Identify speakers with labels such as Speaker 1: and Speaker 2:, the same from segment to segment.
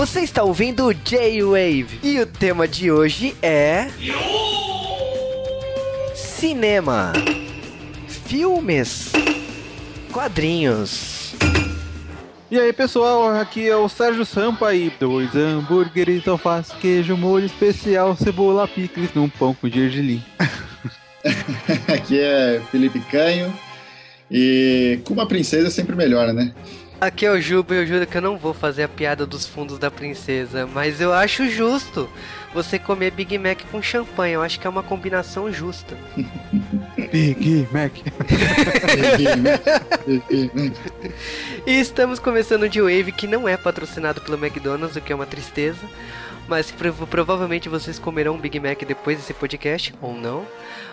Speaker 1: Você está ouvindo o J-Wave e o tema de hoje é. Cinema, filmes, quadrinhos.
Speaker 2: E aí pessoal, aqui é o Sérgio Sampa e dois hambúrgueres, alface, queijo, molho especial, cebola, picles num pão com gergelim.
Speaker 3: aqui é Felipe Canho e com uma princesa é sempre melhor, né?
Speaker 1: Aqui é o Juba e eu juro que eu não vou fazer a piada dos fundos da princesa, mas eu acho justo você comer Big Mac com champanhe. Eu acho que é uma combinação justa.
Speaker 2: Big Mac.
Speaker 1: e estamos começando de Wave que não é patrocinado pelo McDonald's, o que é uma tristeza. Mas provavelmente vocês comerão um Big Mac depois desse podcast, ou não.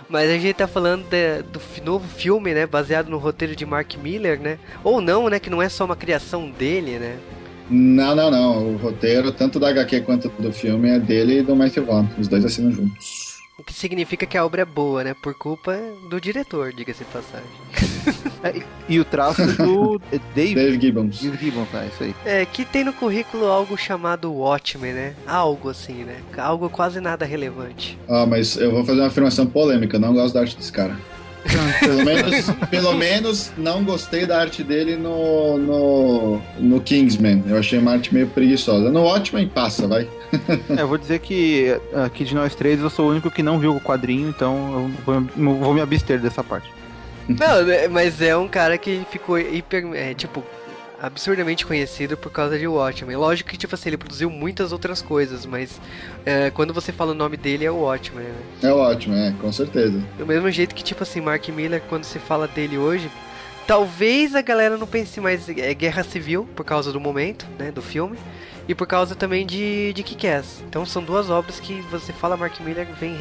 Speaker 1: Mas a gente tá falando de, do novo filme, né? Baseado no roteiro de Mark Miller, né? Ou não, né? Que não é só uma criação dele, né?
Speaker 3: Não, não, não. O roteiro, tanto da HQ quanto do filme, é dele e do Matthew Vaughn. Os dois assinam juntos.
Speaker 1: O que significa que a obra é boa, né? Por culpa do diretor, diga-se de passagem.
Speaker 2: é, e o traço do
Speaker 3: Dave, Dave Gibbons.
Speaker 2: Dave Gibbons, é isso aí.
Speaker 1: É, que tem no currículo algo chamado Watchmen, né? Algo assim, né? Algo quase nada relevante.
Speaker 3: Ah, mas eu vou fazer uma afirmação polêmica. Não gosto da arte desse cara. Pelo, menos, pelo menos não gostei da arte dele no, no, no Kingsman. Eu achei uma arte meio preguiçosa. No Watchmen passa, vai.
Speaker 2: é, eu vou dizer que aqui de nós três eu sou o único que não viu o quadrinho, então eu vou, vou me abster dessa parte.
Speaker 1: Não, mas é um cara que ficou hiper. É, tipo, absurdamente conhecido por causa de Watchmen. Lógico que, tipo assim, ele produziu muitas outras coisas, mas é, quando você fala o nome dele é o Watchmen, né?
Speaker 3: É o Watchmen, é, com certeza.
Speaker 1: Do mesmo jeito que, tipo assim, Mark Miller, quando se fala dele hoje, talvez a galera não pense mais é Guerra Civil, por causa do momento, né, do filme, e por causa também de, de Kick-Ass. Então são duas obras que você fala Mark Miller, vem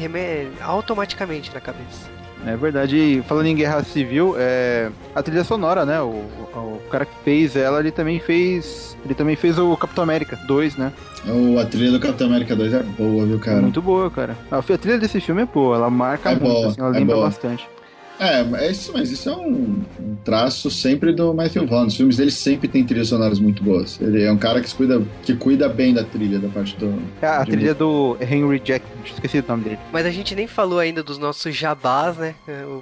Speaker 1: automaticamente na cabeça.
Speaker 2: É verdade. falando em Guerra Civil, é, a trilha sonora, né? O, o, cara que fez ela, ele também fez. Ele também fez o Capitão América 2, né?
Speaker 3: Oh, a trilha do Capitão América 2 é boa, viu, cara?
Speaker 2: Muito boa, cara. A, a trilha desse filme é boa, ela marca
Speaker 3: é
Speaker 2: muito,
Speaker 3: boa,
Speaker 2: assim, ela
Speaker 3: é
Speaker 2: lembra
Speaker 3: boa.
Speaker 2: bastante.
Speaker 3: É, é isso, mas isso é um, um traço sempre do Matthew Vaughn. Os filmes dele sempre tem trilhas sonoras muito boas. Ele é um cara que cuida, que cuida bem da trilha, da parte do.
Speaker 2: É, a trilha música. do Henry Jack, esqueci o nome dele.
Speaker 1: Mas a gente nem falou ainda dos nossos jabás, né?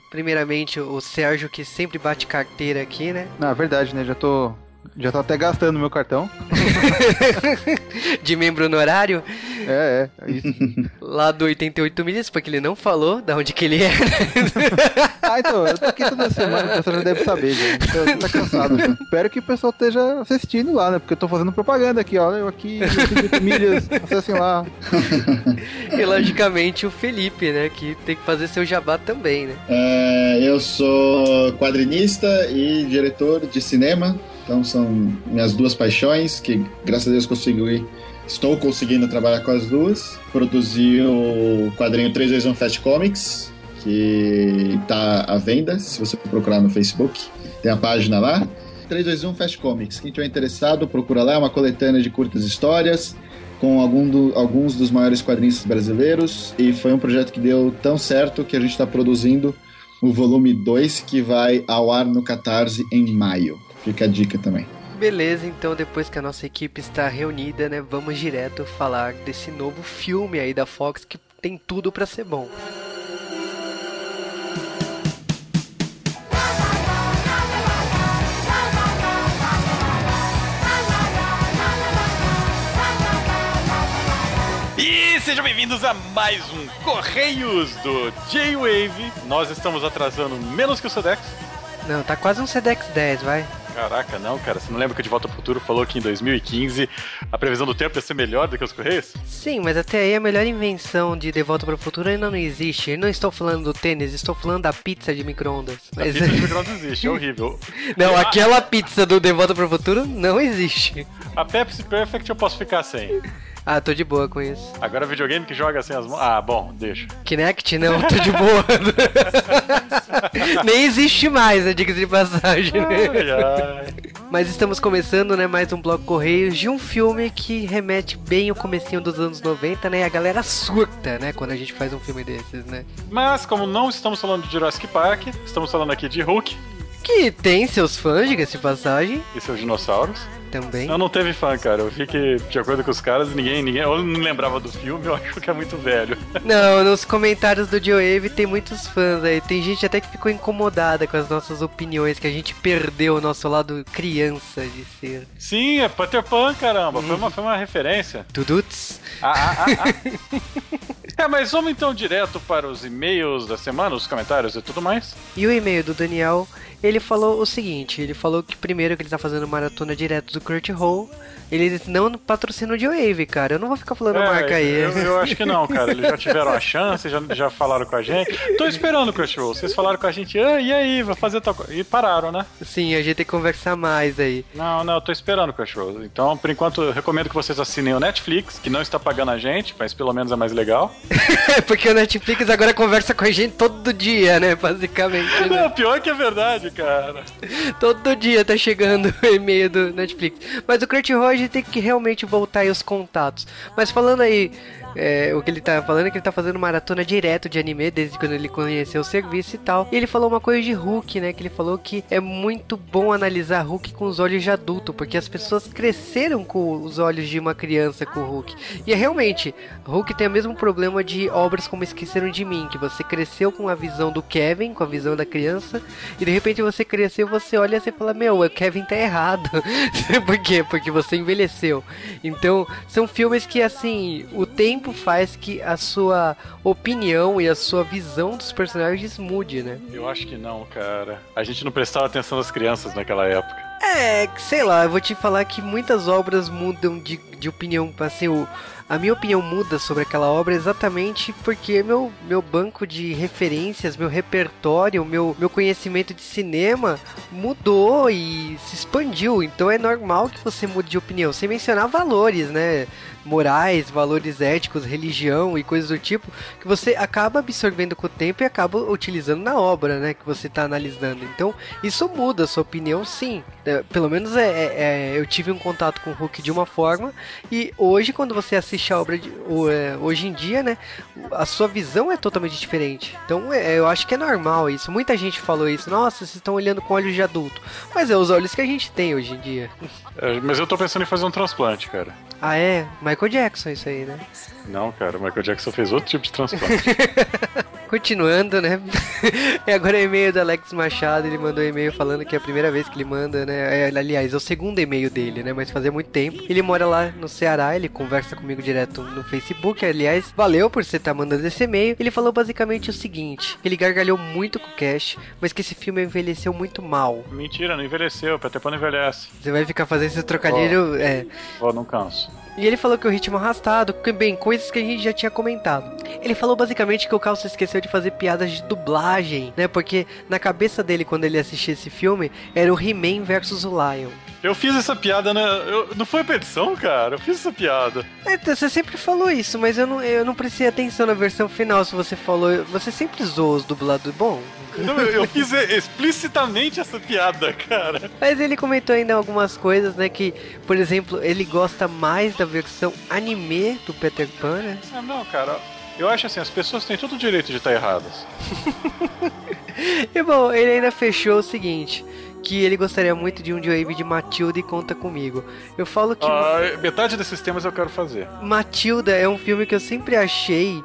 Speaker 1: Primeiramente, o Sérgio, que sempre bate carteira aqui, né?
Speaker 2: Na verdade, né? Já tô já tô até gastando meu cartão.
Speaker 1: de membro honorário?
Speaker 2: É, é, é isso.
Speaker 1: Lá do 88 milhas, porque ele não falou da onde que ele é.
Speaker 2: ah, então, eu tô aqui toda semana, o pessoal já deve saber, já. Então, tá cansado. Já. Espero que o pessoal esteja assistindo lá, né? Porque eu tô fazendo propaganda aqui, ó. Eu aqui, 88 milhas, acessem lá.
Speaker 1: e logicamente o Felipe, né? Que tem que fazer seu jabá também, né?
Speaker 3: É, eu sou quadrinista e diretor de cinema. Então são minhas duas paixões, que graças a Deus consegui, estou conseguindo trabalhar com as duas. Produzi o quadrinho 321 Fast Comics, que está à venda, se você procurar no Facebook. Tem a página lá. 321 Fast Comics. Quem estiver interessado, procura lá. É uma coletânea de curtas histórias com algum do, alguns dos maiores quadrinhos brasileiros. E foi um projeto que deu tão certo que a gente está produzindo o volume 2, que vai ao ar no Catarse em maio. Fica a dica também.
Speaker 1: Beleza, então depois que a nossa equipe está reunida, né, vamos direto falar desse novo filme aí da Fox que tem tudo para ser bom.
Speaker 4: E sejam bem-vindos a mais um Correios do J-Wave. Nós estamos atrasando menos que o Sedex.
Speaker 1: Não, tá quase um Sedex 10, vai.
Speaker 4: Caraca, não, cara. Você não lembra que o De Volta ao Futuro falou que em 2015 a previsão do tempo ia ser melhor do que os Correios?
Speaker 1: Sim, mas até aí a melhor invenção de De Volta para o Futuro ainda não existe. Eu não estou falando do tênis, estou falando da pizza de micro-ondas.
Speaker 4: Mas... A pizza de micro-ondas existe, é horrível.
Speaker 1: Não, aquela pizza do De Volta para o Futuro não existe.
Speaker 4: A Pepsi Perfect eu posso ficar sem.
Speaker 1: Ah, tô de boa com isso.
Speaker 4: Agora videogame que joga sem as mãos. Ah, bom, deixa.
Speaker 1: Kinect não, tô de boa. Nem existe mais, né? Diga-se de passagem. Né? Ai, ai. Mas estamos começando, né, mais um bloco Correios de um filme que remete bem ao comecinho dos anos 90, né? E a galera surta, né, quando a gente faz um filme desses, né?
Speaker 4: Mas como não estamos falando de Jurassic Park, estamos falando aqui de Hulk.
Speaker 1: Que tem seus fãs, diga-se de passagem.
Speaker 4: E seus dinossauros.
Speaker 1: Também.
Speaker 4: Eu não teve fã, cara. Eu vi que, de acordo com os caras, ninguém, ninguém. Eu não lembrava do filme, eu acho que é muito velho.
Speaker 1: Não, nos comentários do Joe tem muitos fãs aí. Tem gente até que ficou incomodada com as nossas opiniões, que a gente perdeu o nosso lado criança de ser.
Speaker 4: Sim, é Peter Pan, caramba. Foi, uma, foi uma referência.
Speaker 1: Tuduts.
Speaker 4: Ah, ah, ah, ah. É, mas vamos então direto para os e-mails da semana, os comentários e tudo mais.
Speaker 1: E o e-mail do Daniel, ele falou o seguinte, ele falou que primeiro que ele tá fazendo maratona direto do Kurt Hall, eles não patrocinam de Wave, cara. Eu não vou ficar falando
Speaker 4: É,
Speaker 1: marca aí.
Speaker 4: Eu, eu acho que não, cara. Eles já tiveram a chance, já, já falaram com a gente. Tô esperando o Crush Roll. Vocês falaram com a gente, ah, e aí, vai fazer tal coisa. E pararam, né?
Speaker 1: Sim, a gente tem que conversar mais aí.
Speaker 4: Não, não, eu tô esperando o Crush Roll. Então, por enquanto, eu recomendo que vocês assinem o Netflix, que não está pagando a gente, mas pelo menos é mais legal.
Speaker 1: Porque o Netflix agora conversa com a gente todo dia, né? Basicamente. né?
Speaker 4: Não, pior que é verdade, cara.
Speaker 1: Todo dia tá chegando o e-mail do Netflix. Mas o Kurt Roger tem que realmente voltar aí os contatos. Mas falando aí, é, o que ele tá falando é que ele tá fazendo maratona direto de anime desde quando ele conheceu o serviço e tal. E ele falou uma coisa de Hulk, né? Que ele falou que é muito bom analisar Hulk com os olhos de adulto, porque as pessoas cresceram com os olhos de uma criança com o Hulk. E realmente, Hulk tem o mesmo problema de obras como Esqueceram de Mim, que você cresceu com a visão do Kevin, com a visão da criança, e de repente você cresceu, você olha e você fala, meu, o Kevin tá errado. Por quê? Porque você envelheceu. Então, são filmes que, assim, o tempo faz que a sua opinião e a sua visão dos personagens mude, né?
Speaker 4: Eu acho que não, cara. A gente não prestava atenção nas crianças naquela época.
Speaker 1: É, sei lá, eu vou te falar que muitas obras mudam de, de opinião, assim, o, a minha opinião muda sobre aquela obra exatamente porque meu, meu banco de referências, meu repertório, meu, meu conhecimento de cinema mudou e se expandiu. Então é normal que você mude de opinião, sem mencionar valores, né? Morais, valores éticos, religião e coisas do tipo, que você acaba absorvendo com o tempo e acaba utilizando na obra, né? Que você está analisando. Então, isso muda a sua opinião, sim. É, pelo menos é, é- é, eu tive um contato com o Hulk de uma forma, e hoje, quando você assiste a obra de, é, hoje em dia, né? A sua visão é totalmente diferente. Então, é, eu acho que é normal isso. Muita gente falou isso. Nossa, vocês estão olhando com olhos de adulto. Mas é os olhos que a gente tem hoje em dia.
Speaker 4: Mas eu tô pensando em fazer um transplante, cara.
Speaker 1: Ah, é? Michael Jackson, isso aí, né?
Speaker 4: Não, cara, o Michael Jackson fez outro tipo de transplante.
Speaker 1: Continuando, né? e agora é e-mail do Alex Machado. Ele mandou um e-mail falando que é a primeira vez que ele manda, né? É, aliás, é o segundo e-mail dele, né? Mas fazia muito tempo. Ele mora lá no Ceará, ele conversa comigo direto no Facebook. Aliás, valeu por você estar mandando esse e-mail. Ele falou basicamente o seguinte: ele gargalhou muito com o Cash, mas que esse filme envelheceu muito mal.
Speaker 4: Mentira, não envelheceu. Pan não envelhece.
Speaker 1: Você vai ficar fazendo esse trocadilho. É.
Speaker 4: Ó, não canso.
Speaker 1: E ele falou que o ritmo arrastado, bem, coisas que a gente já tinha comentado. Ele falou basicamente que o Carl se esqueceu de fazer piadas de dublagem, né? Porque na cabeça dele, quando ele assistia esse filme, era o He-Man versus o Lion.
Speaker 4: Eu fiz essa piada, né? Eu, não foi pra edição, cara? Eu fiz essa piada.
Speaker 1: É, você sempre falou isso, mas eu não, eu não prestei atenção na versão final se você falou. Você sempre zoou os dubladores. Bom.
Speaker 4: Não, eu, eu fiz explicitamente essa piada, cara.
Speaker 1: Mas ele comentou ainda algumas coisas, né? Que, por exemplo, ele gosta mais da versão anime do Peter Pan, né?
Speaker 4: Ah, não, cara. Eu acho assim, as pessoas têm todo o direito de estar erradas.
Speaker 1: E bom, ele ainda fechou o seguinte. Que ele gostaria muito de um Wave de Matilda e conta comigo. Eu falo que
Speaker 4: Ah, metade desses temas eu quero fazer.
Speaker 1: Matilda é um filme que eu sempre achei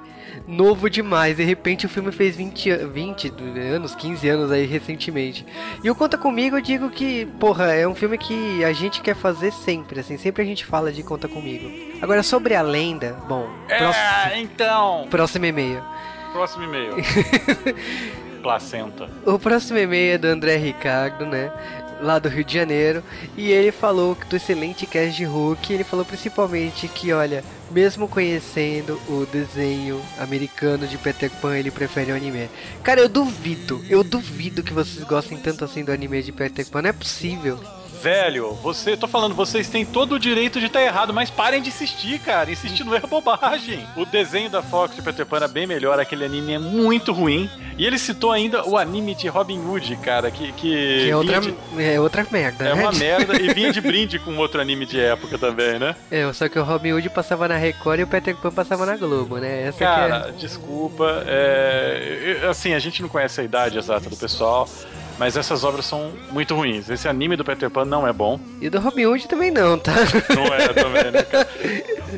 Speaker 1: novo demais. De repente o filme fez 20, an- 20 anos, 15 anos aí recentemente. E o Conta Comigo eu digo que, porra, é um filme que a gente quer fazer sempre, assim, sempre a gente fala de Conta Comigo. Agora sobre a lenda, bom, próximo,
Speaker 4: É, então.
Speaker 1: próximo e-mail.
Speaker 4: Próximo e-mail. Placenta.
Speaker 1: O próximo e-mail é do André Ricardo, né? Lá do Rio de Janeiro. E ele falou do excelente cast de Hulk. Ele falou principalmente que, olha, mesmo conhecendo o desenho americano de Peter Pan, ele prefere o anime. Cara, eu duvido, eu duvido que vocês gostem tanto assim do anime de Peter Pan. Não é possível.
Speaker 4: Velho, você, tô falando, vocês têm todo o direito de estar errado, mas parem de insistir, cara. Insistir não é bobagem. O desenho da Fox de Peter Pan é bem melhor, aquele anime é muito ruim. E ele citou ainda o anime de Robin Hood, cara, que. Que,
Speaker 1: Que é outra,
Speaker 4: de-
Speaker 1: é outra merda,
Speaker 4: é
Speaker 1: né?
Speaker 4: uma merda e vinha de brinde com outro anime de época também, né?
Speaker 1: É, só que o Robin Hood passava na Record e o Peter Pan passava na Globo, né? Essa é...
Speaker 4: Cara, desculpa. é, assim, a gente não conhece a idade exata do pessoal. Mas essas obras são muito ruins. Esse anime do Peter Pan não é bom.
Speaker 1: E do Robin Hood também não, tá?
Speaker 4: Não é também, né, cara?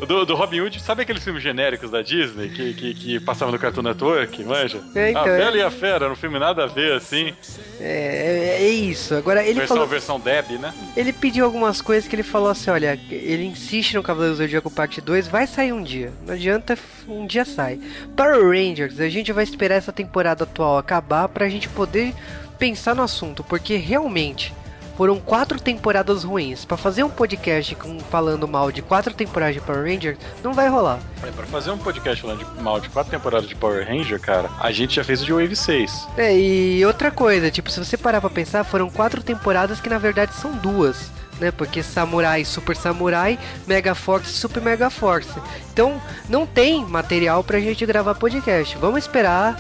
Speaker 4: Do, do Robin Hood, sabe aqueles filmes genéricos da Disney que, que, que passavam no Cartoon Network, manja?
Speaker 1: É, então,
Speaker 4: a Bela
Speaker 1: é-
Speaker 4: e a Fera, no filme nada a ver, assim.
Speaker 1: É, é, é isso. Agora ele
Speaker 4: versão,
Speaker 1: falou,
Speaker 4: versão Deb, né?
Speaker 1: ele pediu algumas coisas que ele falou assim, olha, ele insiste no Cavaleiro do Zodíaco Parte 2, vai sair um dia. Não adianta, um dia sai. Power Rangers, a gente vai esperar essa temporada atual acabar pra gente poder pensar no assunto, porque realmente foram quatro temporadas ruins. Pra fazer um podcast com, falando mal de quatro temporadas de Power Rangers, não vai rolar.
Speaker 4: Pra fazer um podcast falando de mal de quatro temporadas de Power Ranger, cara, a gente já fez o de Wave 6.
Speaker 1: É, e outra coisa, tipo, se você parar pra pensar, foram quatro temporadas que na verdade são duas, né? Porque Samurai, Super Samurai, Mega Force, Super Mega Force. Então, não tem material pra gente gravar podcast. Vamos esperar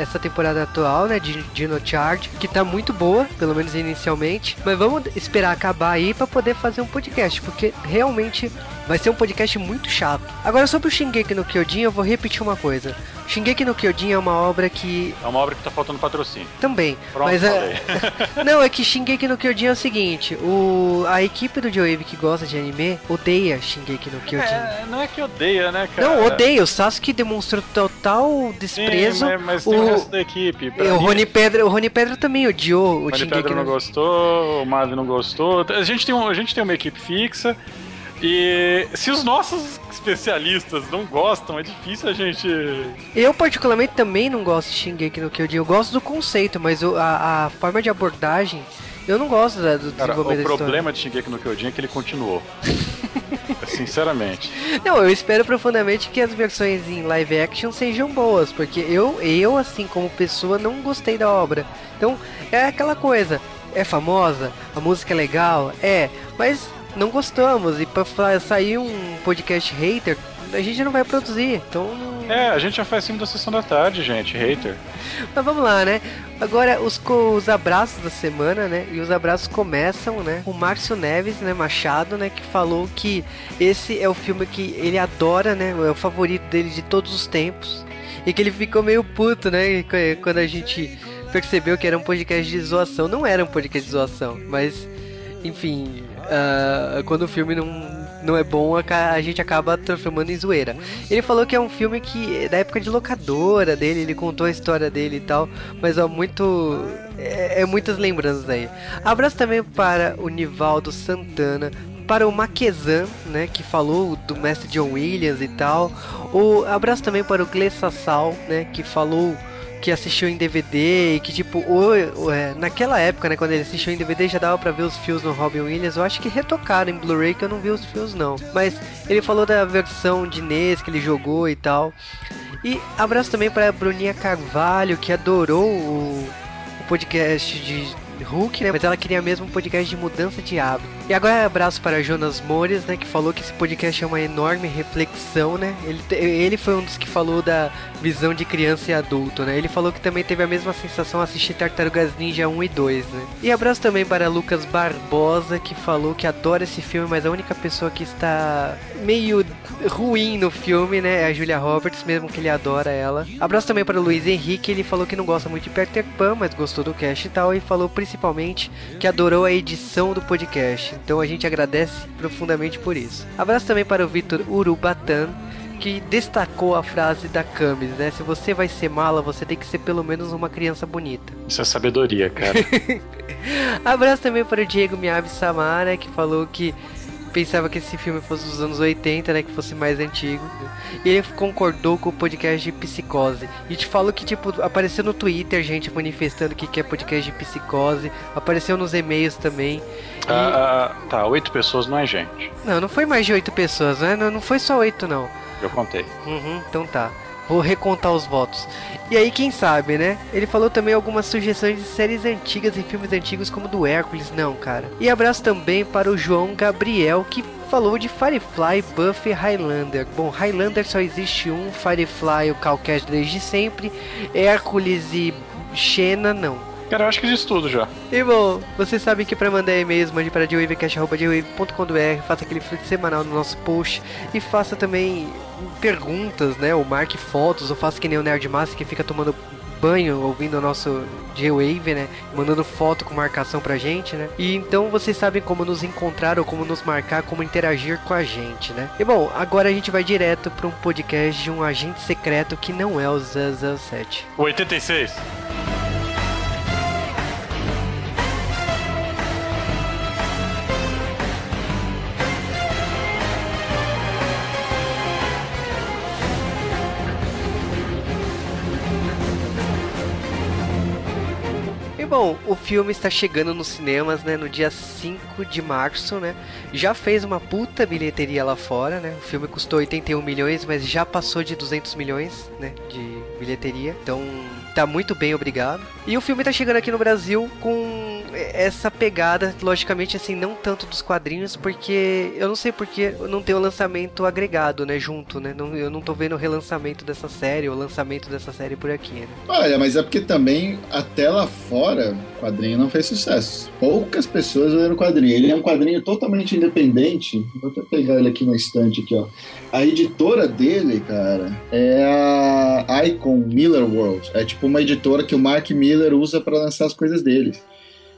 Speaker 1: essa temporada atual, né, de Dino Charge, que tá muito boa, pelo menos inicialmente. Mas vamos esperar acabar aí pra poder fazer um podcast, porque realmente vai ser um podcast muito chato. Agora, sobre o Shingeki no Kyojin, eu vou repetir uma coisa. Shingeki no Kyojin é uma obra que
Speaker 4: É uma obra que tá faltando patrocínio.
Speaker 1: também.
Speaker 4: Pronto,
Speaker 1: mas é... Não, é que Shingeki no Kyojin é o seguinte, o a equipe do Joe que gosta de anime odeia Shingeki no Kyojin.
Speaker 4: É, não é que odeia, né, cara?
Speaker 1: Não, odeia. O Sasuke demonstrou total
Speaker 4: Sim,
Speaker 1: desprezo.
Speaker 4: mas, mas tem o
Speaker 1: o,
Speaker 4: resto da equipe. Pra
Speaker 1: é, o
Speaker 4: mim,
Speaker 1: Rony Pedra, o Rony Pedra também odiou o
Speaker 4: O Rony
Speaker 1: Shingeki
Speaker 4: Pedro não gostou, o Mavi não gostou. A gente, tem um, a gente tem uma equipe fixa. E se os nossos especialistas não gostam, é difícil a gente.
Speaker 1: Eu particularmente também não gosto de Shingeki no Kyojin. Eu gosto do conceito, mas a, a forma de abordagem eu não gosto da, do
Speaker 4: Cara,
Speaker 1: desenvolvimento
Speaker 4: o problema de Shingeki no Kyojin é que ele continuou. Sinceramente.
Speaker 1: Não, eu espero profundamente que as versões em live action sejam boas, porque eu, eu assim como pessoa, não gostei da obra. Então, é aquela coisa, é famosa, a música é legal, é, mas não gostamos e pra fa- sair um podcast hater, a gente não vai produzir. Então,
Speaker 4: É, a gente já faz filme da sessão da tarde, gente, hater.
Speaker 1: mas vamos lá, né? Agora os, os abraços da semana, né? E os abraços começam, né? O Márcio Neves, né? Machado, né? Que falou que esse é o filme que ele adora, né? É o favorito dele de todos os tempos. E que ele ficou meio puto, né? qu- Quando a gente percebeu que era um podcast de zoação. Não era um podcast de zoação, mas enfim, ah, quando o filme não, não é bom, a, gente acaba transformando em zoeira. Ele falou que é um filme que da época de locadora dele, ele contou a história dele e tal, mas ó, muito. É, é muitas lembranças aí. Abraço também para o Nivaldo Santana. Para o Maquezan, né, que falou do mestre John Williams e tal. O abraço também para o Gle Sassal, né, que falou que assistiu em DVD e que tipo, o, o- é, naquela época, né, quando ele assistiu em DVD já dava pra ver os fios no Robin Williams. Eu acho que retocaram em Blu-ray que eu não vi os fios não. Mas ele falou da versão de NES que ele jogou e tal. E abraço também para Bruninha Carvalho que adorou o, o podcast de Hulk, né? Mas ela queria mesmo um podcast de mudança de hábito. E agora abraço para Jonas Mores, né? Que falou que esse podcast é uma enorme reflexão, né? Ele, ele foi um dos que falou da visão de criança e adulto, né? Ele falou que também teve a mesma sensação assistir Tartarugas Ninja 1 e 2, né? E abraço também para Lucas Barbosa, que falou que adora esse filme, mas a única pessoa que está meio ruim no filme, né? É a Julia Roberts, mesmo que ele adora ela. Abraço também para o Luiz Henrique, ele falou que não gosta muito de Peter Pan, mas gostou do cast e tal, e falou principalmente que adorou a edição do podcast. Então a gente agradece profundamente por isso. Abraço também para o Vitor Urubatan, que destacou a frase da Camis, né? Se você vai ser mala, você tem que ser pelo menos uma criança bonita.
Speaker 4: Isso é sabedoria, cara.
Speaker 1: Abraço também para o Diego Miyabi Samara, que falou que pensava que esse filme fosse dos anos 80, né, que fosse mais antigo. E ele concordou com o podcast de Psicose. E te falo que, tipo, apareceu no Twitter gente manifestando que quer podcast de Psicose, apareceu nos e-mails também. E-
Speaker 4: Ah, ah, tá, oito pessoas não é gente.
Speaker 1: Não, não foi mais de oito pessoas, né? Não, não foi só oito, não.
Speaker 4: Eu contei.
Speaker 1: Uhum, então tá. Vou recontar os votos. E aí, quem sabe, né? Ele falou também algumas sugestões de séries antigas e filmes antigos, como do Hércules. Não, cara. E abraço também para o João Gabriel, que falou de Firefly, Buffy e Highlander. Bom, Highlander só existe um, Firefly, o Calcast desde sempre, Hércules e Xena, não.
Speaker 4: Cara, eu acho que diz tudo já.
Speaker 1: E bom, vocês sabem que para mandar e-mails, mande para dewavecast.com.br, faça aquele fluxo semanal no nosso post e faça também perguntas, né? Ou marque fotos, ou faça que nem o Nerd Master que fica tomando banho ouvindo o nosso J-Wave, né? Mandando foto com marcação pra gente, né? E então vocês sabem como nos encontrar ou como nos marcar, como interagir com a gente, né? E bom, agora a gente vai direto para um podcast de um agente secreto que não é o 007.
Speaker 4: 86.
Speaker 1: Bom, o filme está chegando nos cinemas, né, no dia 5 de março, né? Já fez uma puta bilheteria lá fora, né? O filme custou 81 milhões, mas já passou de 200 milhões, né, de bilheteria. Então, tá muito bem, obrigado. E o filme tá chegando aqui no Brasil com essa pegada, logicamente, assim, não tanto dos quadrinhos, porque eu não sei porque não tem o lançamento agregado, né, junto, né? Não, eu não tô vendo o relançamento dessa série, o lançamento dessa série por aqui, né?
Speaker 3: Olha, mas é porque também até lá fora o quadrinho não fez sucesso. Poucas pessoas leram o quadrinho. Ele é um quadrinho totalmente independente. Vou até pegar ele aqui na estante aqui, ó. A editora dele, cara, é a Icon Miller World. É tipo uma editora que o Mark Miller usa para lançar as coisas dele.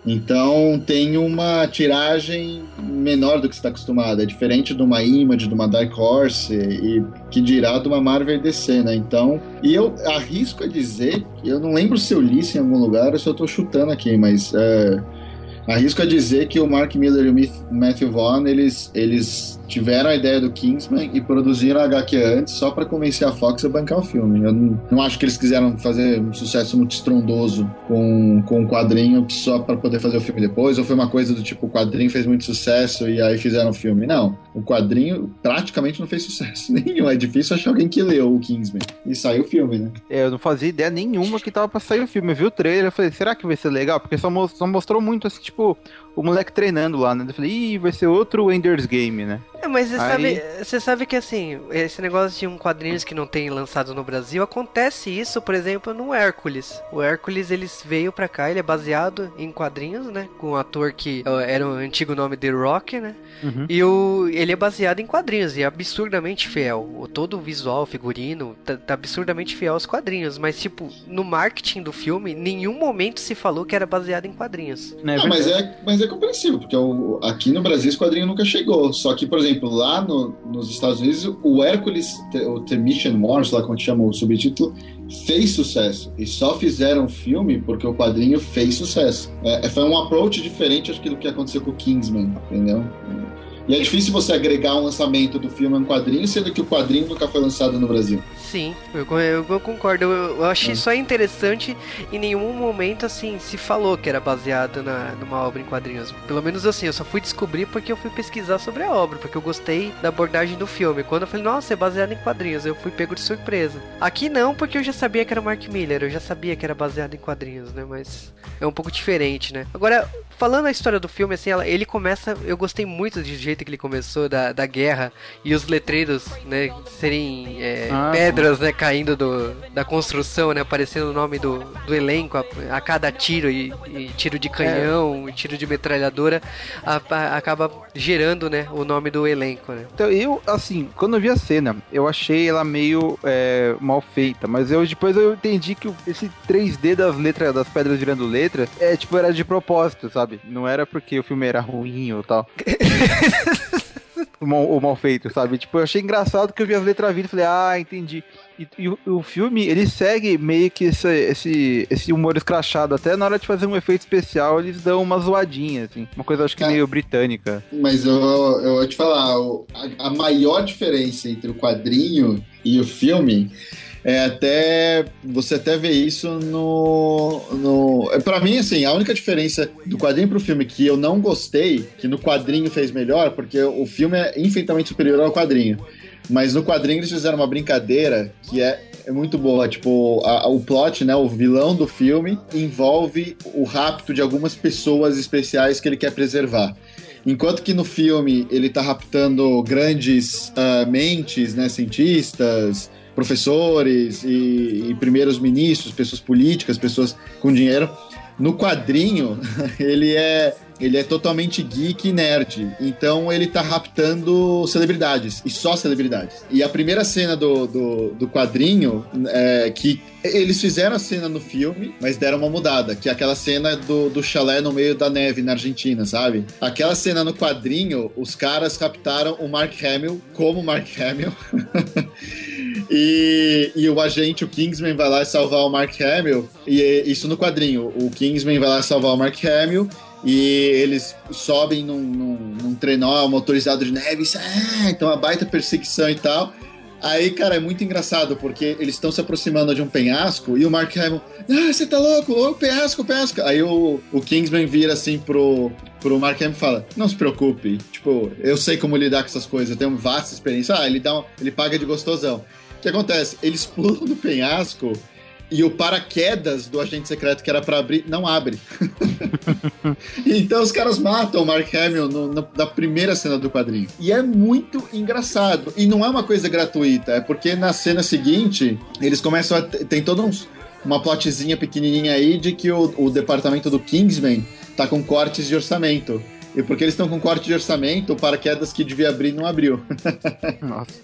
Speaker 3: Então tem uma tiragem menor do que você está acostumado. É diferente de uma Image, de uma Dark Horse e que dirá de uma Marvel DC, né? Então, e eu arrisco a dizer, eu não lembro se eu li isso em algum lugar ou se eu estou chutando aqui, mas é, arrisco a dizer que o Mark Miller e o Matthew Vaughn eles, eles tiveram a ideia do Kingsman e produziram a HQ antes só para convencer a Fox a bancar o filme. Eu não, não, acho que eles quiseram fazer um sucesso muito estrondoso com, com o quadrinho só para poder fazer o filme depois, ou foi uma coisa do tipo, o quadrinho fez muito sucesso e aí fizeram o filme. Não, o quadrinho praticamente não fez sucesso nenhum. É difícil achar alguém que leu o Kingsman. E saiu o filme, né?
Speaker 2: É, eu não fazia ideia nenhuma que tava pra sair o filme. Eu vi o trailer, eu falei, será que vai ser legal? Porque só, só mostrou muito, assim, tipo, o moleque treinando lá, né? Eu falei, ih, vai ser outro Ender's Game, né?
Speaker 1: É, mas você, Aí... sabe, você sabe que assim, esse negócio de um quadrinhos que não tem lançado no Brasil, acontece isso, por exemplo, no Hércules. O Hércules, ele veio pra cá, ele é baseado em quadrinhos, né? Com um ator que era o antigo nome The Rock, né? Uhum. E o, ele é baseado em quadrinhos e é absurdamente fiel. O, todo o visual, o figurino, tá, tá, absurdamente fiel aos quadrinhos. Mas, tipo, no marketing do filme, nenhum momento se falou que era baseado em quadrinhos.
Speaker 3: Não, é mas, é, mas é compreensível, porque o, aqui no Brasil esse quadrinho nunca chegou. Só que, por exemplo, lá no, nos Estados Unidos, o Hércules, o The Mission Wars, lá como chama o subtítulo, fez sucesso. E só fizeram filme porque o quadrinho fez sucesso. É, foi um approach diferente, acho que, do que aconteceu com o Kingsman, entendeu? E é difícil você agregar um lançamento do filme a um quadrinho, sendo que o quadrinho nunca foi lançado no Brasil.
Speaker 1: Sim, eu, eu, eu concordo. Eu, eu achei é. só interessante. Em nenhum momento, assim, se falou que era baseado na, numa obra em quadrinhos. Pelo menos assim, eu só fui descobrir porque eu fui pesquisar sobre a obra, porque eu gostei da abordagem do filme. Quando eu falei, nossa, é baseado em quadrinhos, eu fui pego de surpresa. Aqui não, porque eu já sabia que era Mark Miller, eu já sabia que era baseado em quadrinhos, né? Mas é um pouco diferente, né? Agora, falando a história do filme, assim, ela, ele começa. Eu gostei muito do jeito que ele começou, da, da guerra, e os letreiros, né, serem é, ah, pedras, né, caindo do, da construção, né, aparecendo o nome do, do elenco a, a cada tiro, e, e, tiro de canhão, é. tiro de metralhadora, a, a, acaba gerando, né, o nome do elenco, né.
Speaker 2: Então, eu, assim, quando eu vi a cena, eu achei ela meio é, mal feita, mas eu depois eu entendi que esse 3D das letras, das pedras virando letra, é, tipo, era de propósito, sabe? Não era porque o filme era ruim ou tal. o, mal, o mal feito, sabe? Tipo, eu achei engraçado que eu vi as letras vindo e falei, ah, entendi. E, e o, o, filme, ele segue meio que esse, esse, esse humor escrachado. Até na hora de fazer um efeito especial, eles dão uma zoadinha, assim. Uma coisa, acho que é, meio britânica.
Speaker 3: Mas eu, eu vou te falar, a, a maior diferença entre o quadrinho e o filme é até você até vê isso no, no é, para mim assim a única diferença do quadrinho pro filme que eu não gostei que no quadrinho fez melhor porque o filme é infinitamente superior ao quadrinho mas no quadrinho eles fizeram uma brincadeira que é, é muito boa. Tipo, a, o plot, né? O vilão do filme envolve o rapto de algumas pessoas especiais que ele quer preservar. Enquanto que no filme ele tá raptando grandes uh, mentes, né? Cientistas, professores e, e primeiros ministros, pessoas políticas, pessoas com dinheiro. No quadrinho, ele é ele é totalmente geek e nerd. Então ele tá raptando celebridades, e só celebridades. E a primeira cena do, do, do quadrinho, é que eles fizeram a cena no filme, mas deram uma mudada, que é aquela cena do, do chalé no meio da neve na Argentina, sabe? Aquela cena no quadrinho, os caras captaram o Mark Hamill como Mark Hamill. E, e, o agente, o Kingsman, vai lá salvar o Mark Hamill. E isso no quadrinho. O Kingsman vai lá salvar o Mark Hamill e eles sobem num, num, num trenó motorizado de neve, ah, então a baita perseguição e tal. Aí, cara, é muito engraçado, porque eles estão se aproximando de um penhasco e o Mark Hamill, ah, você tá louco? Ô, penhasco, penhasco. Aí o, o Kingsman vira assim pro, pro Mark Hamill e fala, não se preocupe, tipo, eu sei como lidar com essas coisas, eu tenho vasta experiência. Ah, ele, dá um, ele paga de gostosão. O que acontece? Eles pulam do penhasco e o paraquedas do agente secreto que era para abrir não abre. então os caras matam o Mark Hamill no, no, na primeira cena do quadrinho. E é muito engraçado. E não é uma coisa gratuita, é porque na cena seguinte eles começam a. Tem todo uns, uma plotzinha pequenininha aí de que o, o departamento do Kingsman tá com cortes de orçamento. E porque eles estão com corte de orçamento, o paraquedas que devia abrir não abriu.
Speaker 2: Nossa.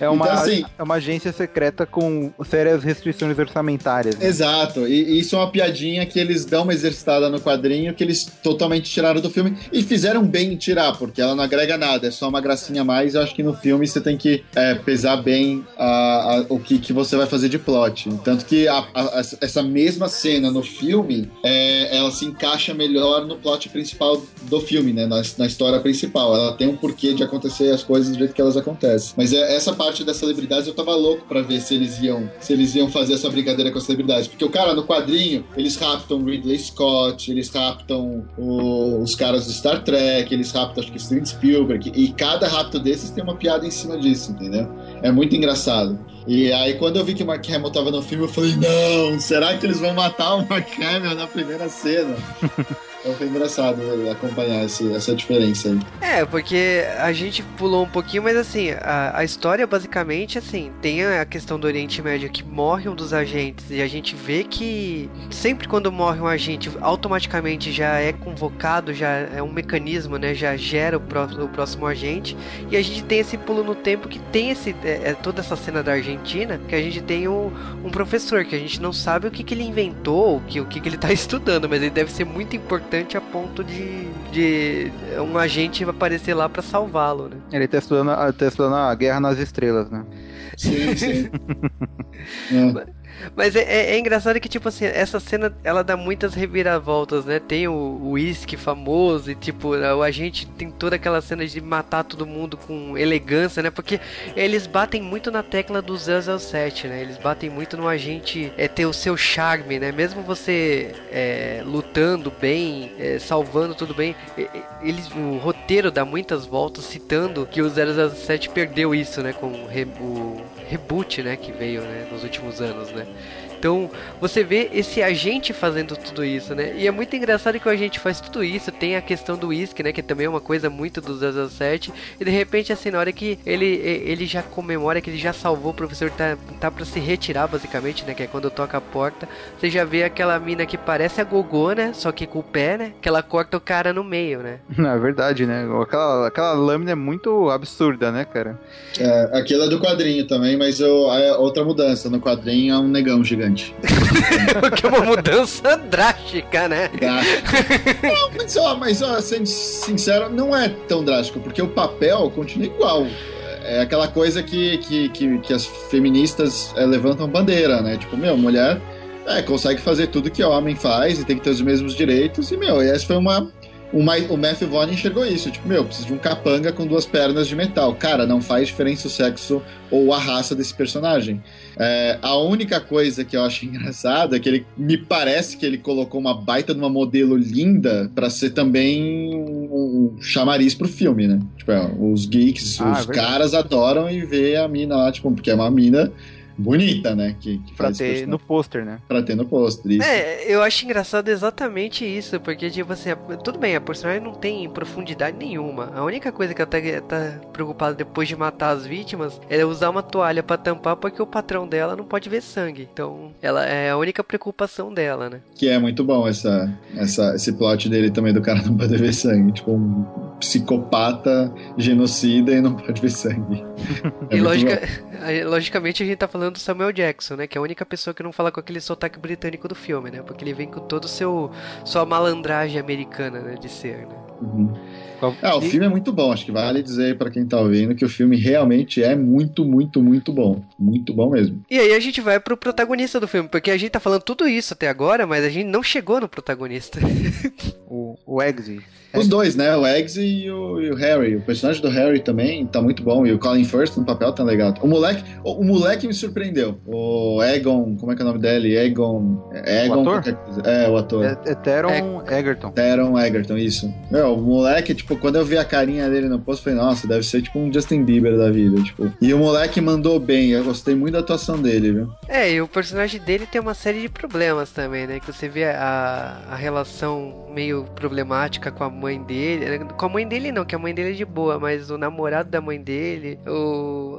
Speaker 2: É uma, então, assim, é uma agência secreta com sérias restrições orçamentárias.
Speaker 3: Né? Exato. E, e, isso é uma piadinha que eles dão uma exercitada no quadrinho que eles totalmente tiraram do filme. E fizeram bem em tirar, porque ela não agrega nada, é só uma gracinha a mais. Eu acho que no filme você tem que é, pesar bem a, a, o que, que você vai fazer de plot. Tanto que a, essa mesma cena no filme, é, ela se encaixa melhor no plot principal do filme, né? Na, na história principal. Ela tem um porquê de acontecer as coisas do jeito que elas acontecem. Mas é, essa parte parte das celebridades, eu tava louco para ver se eles iam se eles iam fazer essa brincadeira com as celebridades. Porque o cara, no quadrinho, eles raptam Ridley Scott, eles raptam o, os caras do Star Trek, eles raptam, acho que Steven Spielberg, e cada rapto desses tem uma piada em cima disso, entendeu? É muito engraçado. E aí, quando eu vi que o Mark Hamill tava no filme, eu falei: não, será que eles vão matar o Mark Hamill na primeira cena? Então foi engraçado acompanhar esse, essa diferença aí.
Speaker 1: É, porque a gente pulou um pouquinho, mas assim, a, a história basicamente, assim, tem a questão do Oriente Médio que morre um dos agentes e a gente vê que sempre quando morre um agente, automaticamente já é convocado, já é um mecanismo, né? Já gera o, o próximo agente e a gente tem esse pulo no tempo que tem esse, é, é toda essa cena da Argentina, que a gente tem um, um professor que a gente não sabe o que, que ele inventou, o que, o que, que ele está estudando, mas ele deve ser muito importante importante a ponto de, de um agente aparecer lá para salvá-lo, né?
Speaker 2: Ele tá estudando, tá estudando a Guerra nas Estrelas, né?
Speaker 3: Sim, sim.
Speaker 1: é. Mas é, é, é, engraçado que, tipo assim, essa cena ela dá muitas reviravoltas, né? Tem o uísque famoso e, tipo, o agente tem toda aquela cena de matar todo mundo com elegância, né? Porque eles batem muito na tecla do 007, né? Eles batem muito no agente é, ter o seu charme, né? Mesmo você é, lutando bem, é, salvando tudo bem, eles, o roteiro dá muitas voltas citando que o 007 perdeu isso, né? Com o, o reboot, né, que veio, né, nos últimos anos, né? Então, você vê esse agente fazendo tudo isso, né? E é muito engraçado que o agente faz tudo isso. Tem a questão do uísque, né? Que também é uma coisa muito do 007. E de repente, assim, na hora que ele, ele já comemora que ele já salvou o professor, tá, tá pra se retirar, basicamente, né? Que é quando toca a porta. Você já vê aquela mina que parece a Gogô, né? Só que com o pé, né? Que ela corta o cara no meio, né?
Speaker 2: É verdade, né? Aquela, aquela lâmina é muito absurda, né, cara?
Speaker 3: É, aquilo é do quadrinho também, mas eu, é outra mudança. No quadrinho é um negão gigante gigante.
Speaker 1: que é uma mudança drástica, né?
Speaker 3: não, mas, ó, mas ó, sendo sincero, não é tão drástico, porque o papel continua igual. É aquela coisa que, que, que, que as feministas é, levantam bandeira, né? Tipo, meu, mulher é, consegue fazer tudo que homem faz e tem que ter os mesmos direitos. E, meu, essa foi uma o, o Matthew Vaughn enxergou isso, tipo, meu, preciso de um capanga com duas pernas de metal. Cara, não faz diferença o sexo ou a raça desse personagem. É, a única coisa que eu acho engraçada é que ele me parece que ele colocou uma baita de uma modelo linda para ser também um, um chamariz pro filme, né? Tipo, é, os geeks, ah, os é caras adoram e ver a mina lá, tipo, porque é uma mina bonita, né? Que, que
Speaker 2: Pra ter no pôster, né?
Speaker 3: Pra ter no pôster. Isso.
Speaker 1: É, eu acho engraçado exatamente isso, porque, tipo assim, tudo bem, a personagem não tem profundidade nenhuma. A única coisa que ela tá, tá preocupada depois de matar as vítimas é usar uma toalha pra tampar, porque o patrão dela não pode ver sangue. Então, ela é a única preocupação dela, né?
Speaker 3: Que é muito bom essa, essa, esse plot dele também do cara não poder ver sangue. Tipo, um psicopata genocida e não pode ver sangue. É
Speaker 1: e logica,
Speaker 3: bom.
Speaker 1: Logicamente a gente tá falando do Samuel Jackson, né? Que é a única pessoa que não fala com aquele sotaque britânico do filme, né? Porque ele vem com todo o seu sua malandragem americana, né? De ser, né?
Speaker 3: Uhum. Ah, o filme é muito bom. Acho que vale dizer pra quem tá ouvindo que o filme realmente é muito, muito, muito bom. Muito bom mesmo.
Speaker 1: E aí a gente vai pro protagonista do filme, porque a gente tá falando tudo isso até agora, mas a gente não chegou no protagonista.
Speaker 2: O, o Eggsy.
Speaker 3: Os dois, né? O Eggsy e o, e o Harry. O personagem do Harry também tá muito bom. E o Colin Firth no papel tá legal. O moleque, o, o moleque me surpreendeu. O Egon, como é que é o nome dele? Egon. Egon.
Speaker 2: O ator?
Speaker 3: É, o ator.
Speaker 2: É, é Teron Egerton.
Speaker 3: Teron Egerton, isso. Meu, o moleque, tipo, quando eu vi a carinha dele no post, eu falei, nossa, deve ser tipo um Justin Bieber da vida, tipo. E o moleque mandou bem, eu gostei muito da atuação dele, viu?
Speaker 1: É, e o personagem dele tem uma série de problemas também, né? Que você vê a, a relação meio problemática com a mãe dele. Com a mãe dele não, que a mãe dele é de boa, mas o namorado da mãe dele, o,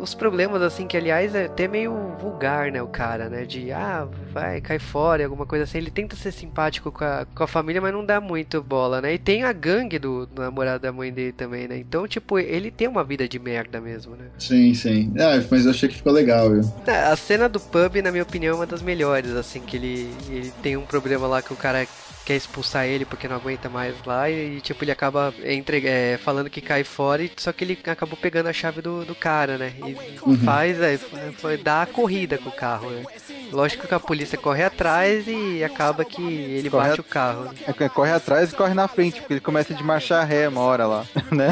Speaker 1: os problemas, assim, que aliás é até meio vulgar, né? O cara, né? De, ah, vai, cai fora, alguma coisa assim. Ele tenta ser simpático com a, com a família, mas não dá muito bola, né? E tem a gangue do, do namorado da mãe dele também, né? Então, tipo, ele tem uma vida de merda mesmo, né?
Speaker 3: Sim, sim. Ah, mas eu achei que ficou legal, viu?
Speaker 1: É, A cena do pub, na minha opinião, é uma das melhores, assim, que ele, ele tem um problema lá que o cara quer expulsar ele porque não aguenta mais lá e, tipo, ele acaba entre, é, falando que cai fora, e, só que ele acabou pegando a chave do, do cara, né? E faz, é, foi dar a corrida com o carro, né? Lógico que a polícia corre atrás e acaba que ele
Speaker 2: Corre
Speaker 1: bate o carro. né?
Speaker 2: É, corre atrás e corre na frente, porque ele começa de marchar ré uma hora lá, né?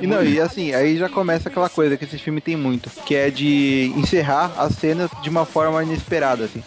Speaker 2: E não, e assim, aí já começa aquela coisa que esse filme tem muito, que é de encerrar as cenas de uma forma inesperada, assim.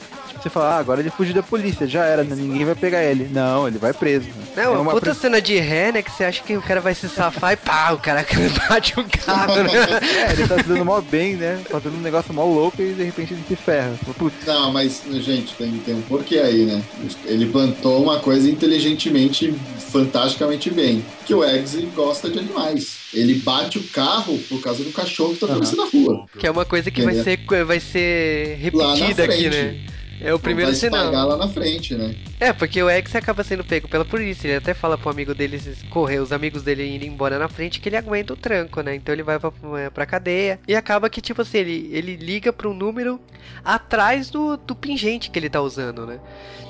Speaker 2: Você fala, ah, agora ele fugiu da polícia, já era, né? ninguém vai pegar ele. Não, ele vai preso.
Speaker 1: Não,
Speaker 2: é uma
Speaker 1: puta
Speaker 2: pre-
Speaker 1: cena de ré, né? Que você acha que o cara vai se safar e pá, o cara bate o carro, né?
Speaker 2: É, ele tá se dando mó bem, né? Fazendo um negócio mó louco e de repente ele se ferra. Putz,
Speaker 3: Não, mas, gente, tem, tem um porquê aí, né? Ele plantou uma coisa inteligentemente, fantasticamente bem. Que o Eggsy gosta de animais. Ele bate o carro por causa do cachorro que tá atravessando a rua.
Speaker 1: Que é uma coisa que vai ser, vai ser
Speaker 3: na
Speaker 1: repetida aqui, né? É o primeiro
Speaker 3: vai
Speaker 1: sinal.
Speaker 3: pagar lá na frente, né?
Speaker 1: É, porque o X acaba sendo pego pela polícia. Ele até fala pro amigo dele correr, os amigos dele irem embora na frente, que ele aguenta o tranco, né? Então ele vai pra, pra cadeia. E acaba que, tipo assim, ele, ele liga um número atrás do, do pingente que ele tá usando, né?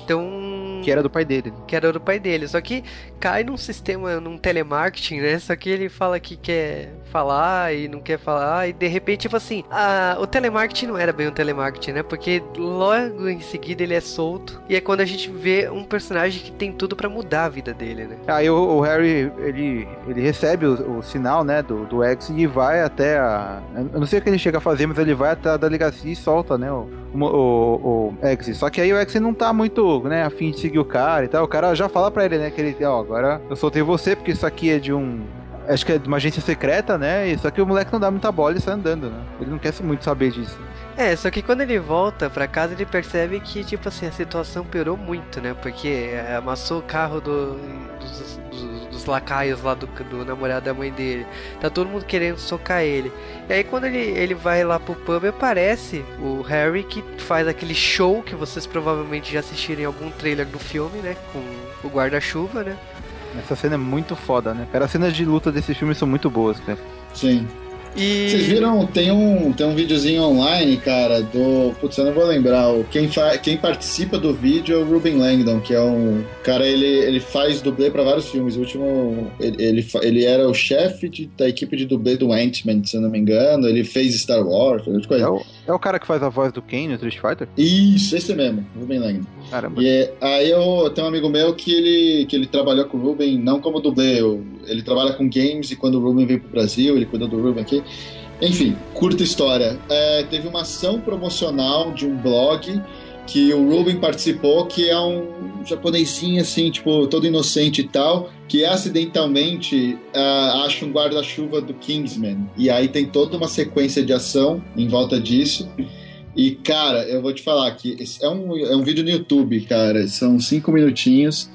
Speaker 1: Então.
Speaker 2: que era do pai dele.
Speaker 1: que era do pai dele. Só que cai num sistema, num telemarketing, né? Só que ele fala que quer falar e não quer falar, e de repente, tipo assim, a, o telemarketing não era bem um telemarketing, né? Porque logo em seguida ele é solto, e é quando a gente vê um personagem que tem tudo pra mudar a vida dele, né?
Speaker 2: Aí o, o Harry, ele, ele recebe o, o sinal, né, do, do X e vai até a... Eu não sei o que ele chega a fazer, mas ele vai até a delegacia e solta, né, o, o, o, X. Só que aí o X não tá muito, né, afim de seguir o cara e tal. O cara já fala pra ele, né, que ele, ó, agora eu soltei você porque isso aqui é de um... Acho que é de uma agência secreta, né? E só que o moleque não dá muita bola e sai andando, né? Ele não quer muito saber disso.
Speaker 1: É, só que quando ele volta pra casa, ele percebe que, tipo assim, a situação piorou muito, né? Porque é, amassou o carro do, dos- dos lacaios lá do, do namorado da mãe dele. Tá todo mundo querendo socar ele. E aí quando ele, ele vai lá pro pub, aparece o Harry que faz aquele show que vocês provavelmente já assistiram em algum trailer do filme, né? Com o guarda-chuva, né?
Speaker 2: Essa cena é muito foda, né? Cara, as cenas de luta desse filme são muito boas, cara.
Speaker 3: Sim.
Speaker 1: E.
Speaker 3: Vocês viram? Tem um, tem um videozinho online, cara, do. Putz, eu não vou lembrar. Quem, fa... Quem participa do vídeo é o Ruben Langdon, que é um. Cara, ele, ele faz dublê pra vários filmes. O último. Ele, ele, fa- ele era o chefe de- da equipe de dublê do Ant-Man, se eu não me engano. Ele fez Star Wars, outra
Speaker 2: É
Speaker 3: coisa.
Speaker 2: o, é o cara que faz a voz do Kane no Street Fighter?
Speaker 3: Isso, esse mesmo, Ruben Langdon.
Speaker 2: Caramba.
Speaker 3: E é- aí eu tenho um amigo meu que ele, que ele trabalhou com o Ruben, não como dublê, eu- ele trabalha com games e quando o Ruben veio pro Brasil, ele cuidou do Ruben aqui. Enfim, curta história. É, teve uma ação promocional de um blog que o Ruben participou, que é um japonesinho assim, tipo, todo inocente e tal, que acidentalmente uh, acha um guarda-chuva do Kingsman. E aí tem toda uma sequência de ação em volta disso. E, cara, eu vou te falar que é um, é um vídeo no YouTube, cara. São cinco minutinhos.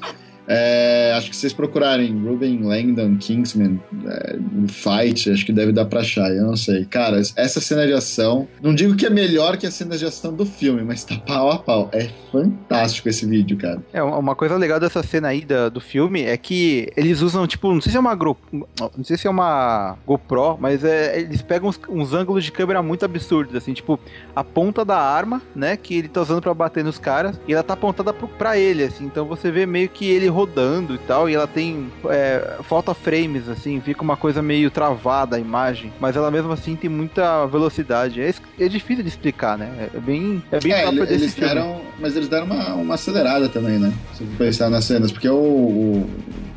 Speaker 3: É, acho que vocês procurarem Ruben Langdon, Kingsman, é, Fight, acho que deve dar pra achar, eu não sei. Cara, essa cena de ação, não digo que é melhor que a cena de ação do filme, mas tá pau a pau. É fantástico esse vídeo, cara.
Speaker 2: É, uma coisa legal dessa cena aí do, do filme é que eles usam, tipo, não sei se é uma Gro... não sei se é uma GoPro, mas é, eles pegam uns, uns ângulos de câmera muito absurdos, assim, tipo, a ponta da arma, né, que ele tá usando para bater nos caras, e ela tá apontada pro, pra ele, assim, então você vê meio que ele rodando e tal, e ela tem. É, falta frames, assim, fica uma coisa meio travada a imagem, mas ela mesmo assim tem muita velocidade. É, é difícil de explicar, né? É bem, é bem
Speaker 3: é, próprio eles desse filme. Deram, mas eles deram uma, uma acelerada também, né? Se você pensar nas cenas, porque o, o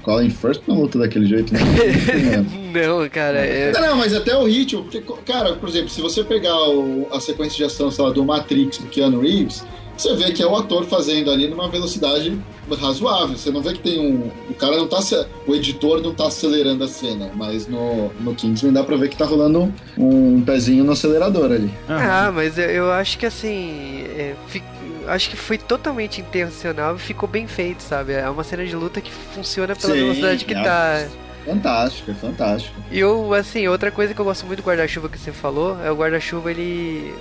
Speaker 3: Colin Firth não luta daquele jeito, né?
Speaker 1: não, cara. É...
Speaker 3: Não, não, mas até o ritmo, porque, cara, por exemplo, se você pegar o, a sequência de ação, sei lá, do Matrix do Keanu Reeves você vê que é o ator fazendo ali numa velocidade razoável. Você não vê que tem um. O cara não tá. O editor não tá acelerando a cena, mas no, no Kingsman dá pra ver que tá rolando um, pezinho no acelerador ali.
Speaker 1: Ah, mas eu, eu acho que assim. É, acho que foi totalmente intencional e ficou bem feito, sabe? É uma cena de luta que funciona pela Sim, velocidade que é tá.
Speaker 3: Fantástico, é fantástico.
Speaker 1: E eu, assim, outra coisa que eu gosto muito do guarda-chuva que você falou é o guarda-chuva, ele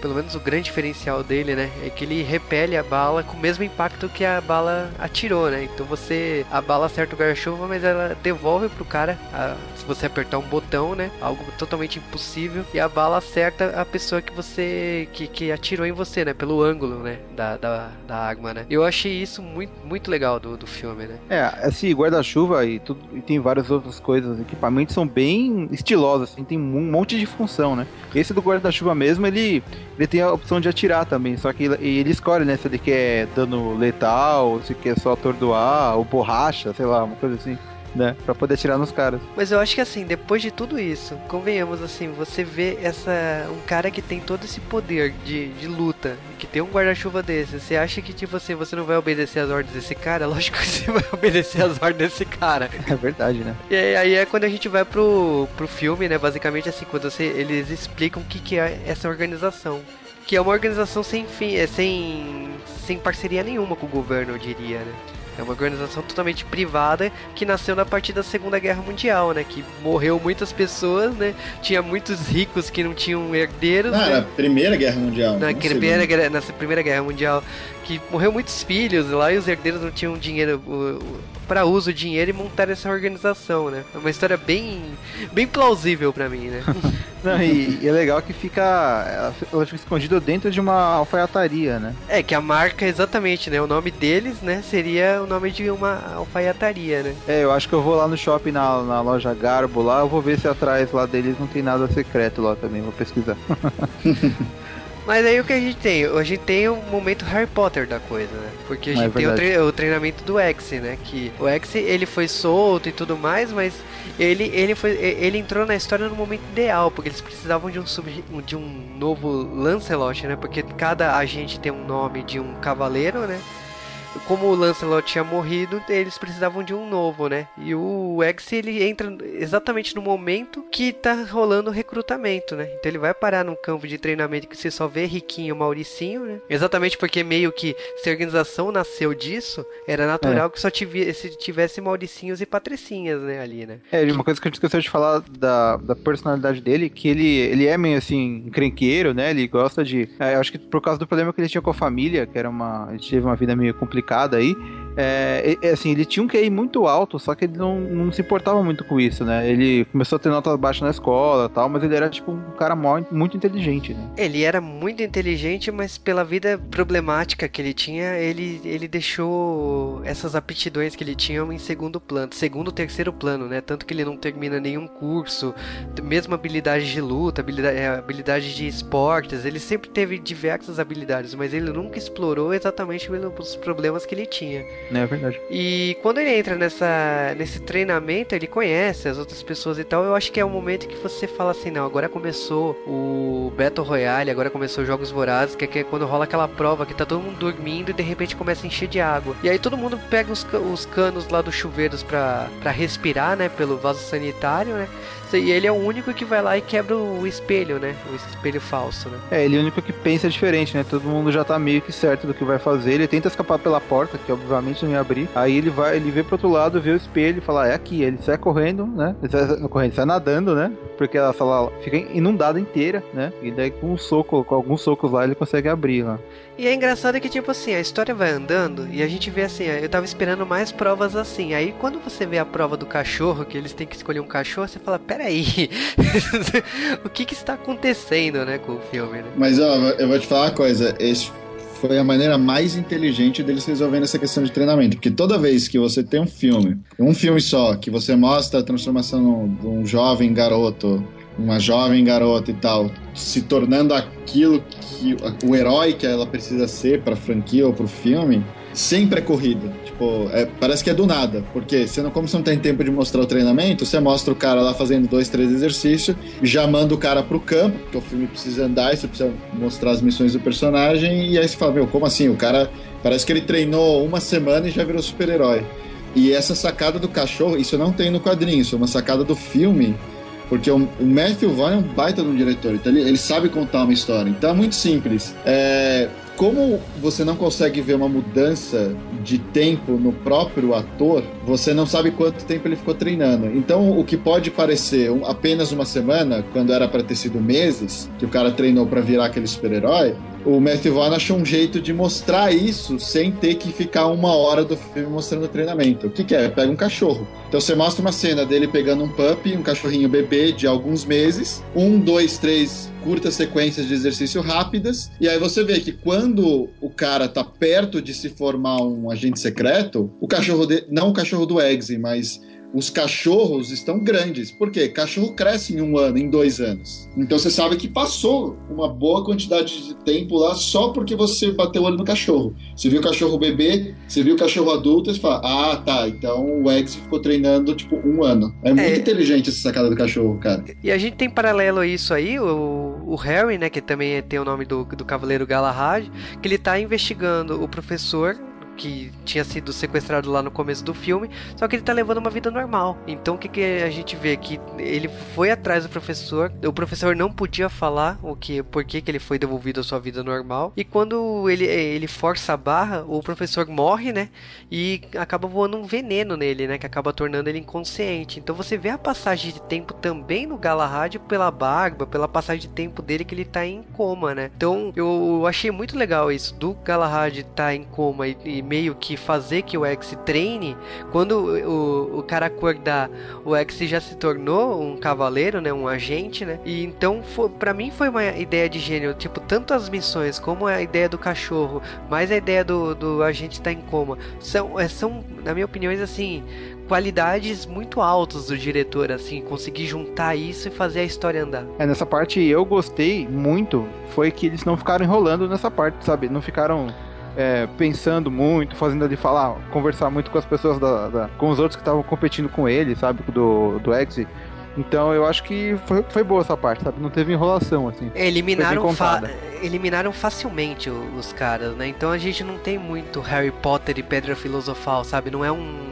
Speaker 1: pelo menos o grande diferencial dele, né, é que ele repele a bala com o mesmo impacto que a bala atirou, né? Então você a bala acerta o guarda-chuva, mas ela devolve pro cara a, se você apertar um botão, né? Algo totalmente impossível e a bala acerta a pessoa que você que, que atirou em você, né? Pelo ângulo, né? Da, da, da água, né? Eu achei isso muito, muito legal do, do filme, né?
Speaker 2: É, esse guarda-chuva e, tudo, e tem várias outras coisas, equipamentos são bem estilosos, assim, tem um monte de função, né? Esse do guarda-chuva mesmo, ele ele tem a opção de atirar também, só que ele, ele escolhe, né, se ele quer dano letal, se quer só atordoar, ou borracha, sei lá, uma coisa assim né? Pra poder atirar nos caras.
Speaker 1: Mas eu acho que assim, depois de tudo isso, convenhamos assim, você vê essa. um cara que tem todo esse poder de, de luta, que tem um guarda-chuva desse, você acha que, tipo assim, você não vai obedecer as ordens desse cara? Lógico que você vai obedecer as ordens desse cara.
Speaker 2: É verdade, né?
Speaker 1: E aí é quando a gente vai pro, pro filme, né? Basicamente assim, quando você, eles explicam o que, que é essa organização que é uma organização sem fim, é sem, sem parceria nenhuma com o governo, eu diria, né? É uma organização totalmente privada que nasceu na partir da Segunda Guerra Mundial, né? Que morreu muitas pessoas, né? Tinha muitos ricos que não tinham herdeiros.
Speaker 3: Ah,
Speaker 1: né?
Speaker 3: na Primeira Guerra Mundial.
Speaker 1: Na, primeira, guerra, na Primeira Guerra Mundial. Que morreu muitos filhos lá e os herdeiros não tinham dinheiro para uso dinheiro e montar essa organização, né? É uma história bem, bem plausível para mim, né?
Speaker 2: Não, e, e, é legal que fica. Ela, ela fica escondida dentro de uma alfaiataria, né?
Speaker 1: É, que a marca, exatamente, né? O nome deles, né? Seria o nome de uma alfaiataria, né?
Speaker 2: É, eu acho que eu vou lá no shopping, na, na loja Garbo lá, eu vou ver se atrás lá deles não tem nada secreto lá também, vou pesquisar.
Speaker 1: Mas aí o que a gente tem? A gente tem o momento Harry Potter da coisa, né? Porque a é gente é tem o, tre o, treinamento do X, né? Que o X ele foi solto e tudo mais, mas ele, ele, foi, ele entrou na história no momento ideal, porque eles precisavam de um, sub, de um novo Lancelot, né? Porque cada agente tem um nome de um cavaleiro, né? Como o Lancelot tinha morrido, eles precisavam de um novo, né? E o X ele entra exatamente no momento que tá rolando o recrutamento, né? Então ele vai parar num campo de treinamento que você só vê Riquinho e Mauricinho, né? Exatamente porque meio que se a organização nasceu disso, era natural é. que só tivesse, tivesse Mauricinhos e Patricinhas, né, ali, né?
Speaker 2: É, uma coisa que a gente esqueceu de falar da, da personalidade dele, que ele, ele é meio assim, encrenqueiro, né? Ele gosta de. É, acho que por causa do problema que ele tinha com a família, que era uma. Ele teve uma vida meio complicada complicada aí. É, assim, ele tinha um QI muito alto, só que ele não, não se importava muito com isso, né? Ele começou a ter notas baixas na escola tal, mas ele era, tipo, um cara muito inteligente, né?
Speaker 1: Ele era muito inteligente, mas pela vida problemática que ele tinha, ele, ele deixou essas aptidões que ele tinha em segundo plano, segundo, terceiro plano, né? Tanto que ele não termina nenhum curso, mesmo habilidade de luta, habilidade, é, habilidade de esportes, ele sempre teve diversas habilidades, mas ele nunca explorou exatamente pelos problemas que ele tinha.
Speaker 2: É verdade.
Speaker 1: E quando ele entra nessa, nesse treinamento, ele conhece as outras pessoas e tal. Eu acho que é o momento que você fala assim: não, agora começou o Battle Royale, agora começou os Jogos Vorazes, que é quando rola aquela prova que tá todo mundo dormindo e de repente começa a encher de água. E aí todo mundo pega os, os canos lá dos chuveiros pra, pra respirar, né? Pelo vaso sanitário, né? E ele é o único que vai lá e quebra o espelho, né? O espelho falso, né?
Speaker 2: É, ele é o único que pensa diferente, né? Todo mundo já tá meio que certo do que vai fazer. Ele tenta escapar pela porta, que obviamente não ia abrir. Aí ele vai, ele vê pro outro lado, vê o espelho e fala, é aqui. Ele sai correndo, né? Ele sai correndo, sai nadando, né? Porque a sala fica inundada inteira, né? E daí com um soco, com alguns socos lá, ele consegue abrir lá.
Speaker 1: E é engraçado que, tipo assim, a história vai andando e a gente vê assim, eu tava esperando mais provas assim. Aí quando você vê a prova do cachorro, que eles têm que escolher um cachorro, você fala, peraí, o que que está acontecendo, né, com o filme, né?
Speaker 3: Mas, ó, eu vou te falar uma coisa, esse foi a maneira mais inteligente deles resolvendo essa questão de treinamento. Porque toda vez que você tem um filme, um filme só, que você mostra a transformação de um jovem garoto, uma jovem garota e tal, se tornando aquilo que o herói que ela precisa ser para franquia ou para o filme, sempre é corrida. Tipo, é, parece que é do nada. Porque você não, como você não tem tempo de mostrar o treinamento, você mostra o cara lá fazendo dois, três exercícios, já manda o cara pro campo, porque o filme precisa andar e você precisa mostrar as missões do personagem, e aí você fala, meu, como assim? O cara parece que ele treinou uma semana e já virou super-herói. E essa sacada do cachorro, isso não tem no quadrinho, isso é uma sacada do filme. Porque o, Matthew Vaughn é um baita do diretor, então ele, ele, sabe contar uma história. Então é muito simples. É, como você não consegue ver uma mudança de tempo no próprio ator, você não sabe quanto tempo ele ficou treinando. Então, o que pode parecer apenas uma semana, quando era para ter sido meses, que o cara treinou para virar aquele super-herói, o Matthew Vaughn achou um jeito de mostrar isso sem ter que ficar uma hora do filme mostrando o treinamento. O que, que é? Pega um cachorro. Então você mostra uma cena dele pegando um puppy, um cachorrinho bebê de alguns meses, um, dois, três curtas sequências de exercício rápidas, e aí você vê que quando o cara tá perto de se formar um agente secreto, o cachorro não o cachorro do Eggsy, mas os cachorros estão grandes. Por quê? Cachorro cresce em um ano, em dois anos. Então você sabe que passou uma boa quantidade de tempo lá só porque você bateu o olho no cachorro. Você viu o cachorro bebê, você viu o cachorro adulto, e você fala, ah, tá, então o Eggs ficou treinando, tipo, um ano. É muito é... inteligente essa sacada do cachorro, cara.
Speaker 1: E a gente tem paralelo a isso aí, o, o Harry, né, que também tem o nome do, do Cavaleiro Galahad, que ele tá investigando o professor que tinha sido sequestrado lá no começo do filme, só que ele tá levando uma vida normal. Então o que, que a gente vê? Que ele foi atrás do professor, o professor não podia falar o que, por que, que ele foi devolvido à sua vida normal, e quando ele, ele força a barra, o professor morre, né? E acaba voando um veneno nele, né? Que acaba tornando ele inconsciente. Então você vê a passagem de tempo também no Galahad pela barba, pela passagem de tempo dele que ele tá em coma, né? Então eu achei muito legal isso, do Galahad tá em coma e, e meio que fazer que o X treine, quando o, o cara acordar, o X já se tornou um cavaleiro, né, um agente, né? E então para mim foi uma ideia de gênio, tipo, tanto as missões como a ideia do cachorro, mais a ideia do, do agente estar tá em coma, são, é, são na minha opinião, assim, qualidades muito altas do diretor, assim, conseguir juntar isso e fazer a história andar.
Speaker 2: É, nessa parte eu gostei muito, foi que eles não ficaram enrolando nessa parte, sabe? Não ficaram é, pensando muito, fazendo ele falar, conversar muito com as pessoas, da, da com os outros que estavam competindo com ele, sabe, do, do Exit. Então eu acho que foi, foi boa essa parte, sabe? Não teve enrolação, assim.
Speaker 1: Eliminaram, fa eliminaram facilmente os caras, né? Então a gente não tem muito Harry Potter e Pedra Filosofal, sabe? Não é um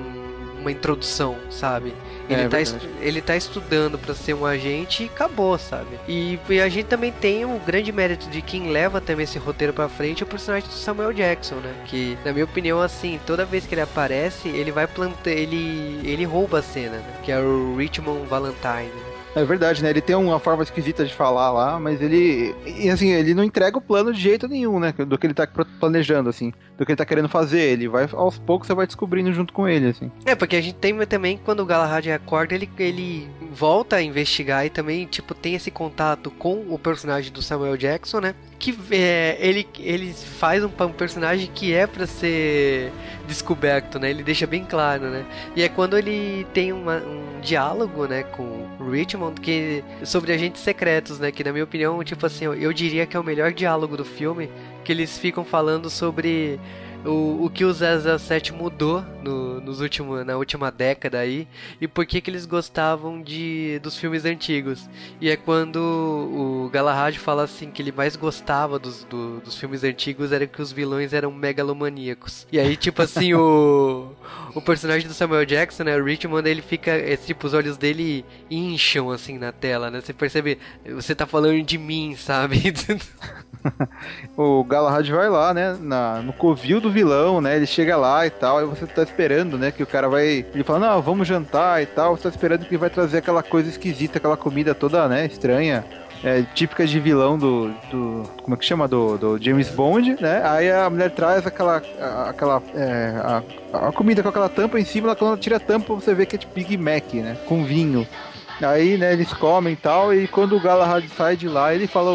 Speaker 1: uma introdução, sabe? Ele, é, tá, ele tá estudando para ser um agente e acabou, sabe? E, e, a gente também tem o grande mérito de quem leva também esse roteiro para frente é o personagem do Samuel Jackson, né? Que, na minha opinião, assim, toda vez que ele aparece, ele vai plantar. Ele, ele rouba a cena, né? Que é o Richmond Valentine.
Speaker 2: É verdade, né? Ele tem uma forma esquisita de falar lá, mas ele. E assim, ele não entrega o plano de jeito nenhum, né? Do que ele tá planejando, assim. Do que ele tá querendo fazer. Ele vai, aos poucos, você vai descobrindo junto com ele, assim.
Speaker 1: É, porque a gente tem também, quando o Galahad acorda, ele, ele volta a investigar e também, tipo, tem esse contato com o personagem do Samuel Jackson, né? Que é, ele, ele faz um, um personagem que é para ser descoberto, né? Ele deixa bem claro, né? E é quando ele tem uma, um diálogo, né, com Richmond que sobre agentes secretos, né? Que na minha opinião, tipo assim, eu, diria que é o melhor diálogo do filme, que eles ficam falando sobre o, o que o 007 mudou no, nos últimos, na última década aí e por que, que eles gostavam de, dos filmes antigos. E é quando o Galahad fala assim que ele mais gostava dos, do, dos filmes antigos era que os vilões eram megalomaníacos. E aí, tipo assim, o, o personagem do Samuel Jackson, né, o Richmond, ele fica, é, tipo, os olhos dele incham assim na tela, né? Você percebe, você tá falando de mim, sabe?
Speaker 2: o Galahad vai lá, né, na, no covil do vilão, né, ele chega lá e tal, aí você tá esperando, né, que o cara vai, ele fala, não, vamos jantar e tal, você tá esperando que ele vai trazer aquela coisa esquisita, aquela comida toda, né, estranha, é, típica de vilão do, do, como é que chama, do, do James Bond, né, aí a mulher traz aquela, aquela, é, a, a comida com aquela tampa em cima, quando ela tira a tampa você vê que é tipo Big Mac, né, com vinho. Aí, né, eles comem e tal, e quando o Galahad sai de lá, ele fala,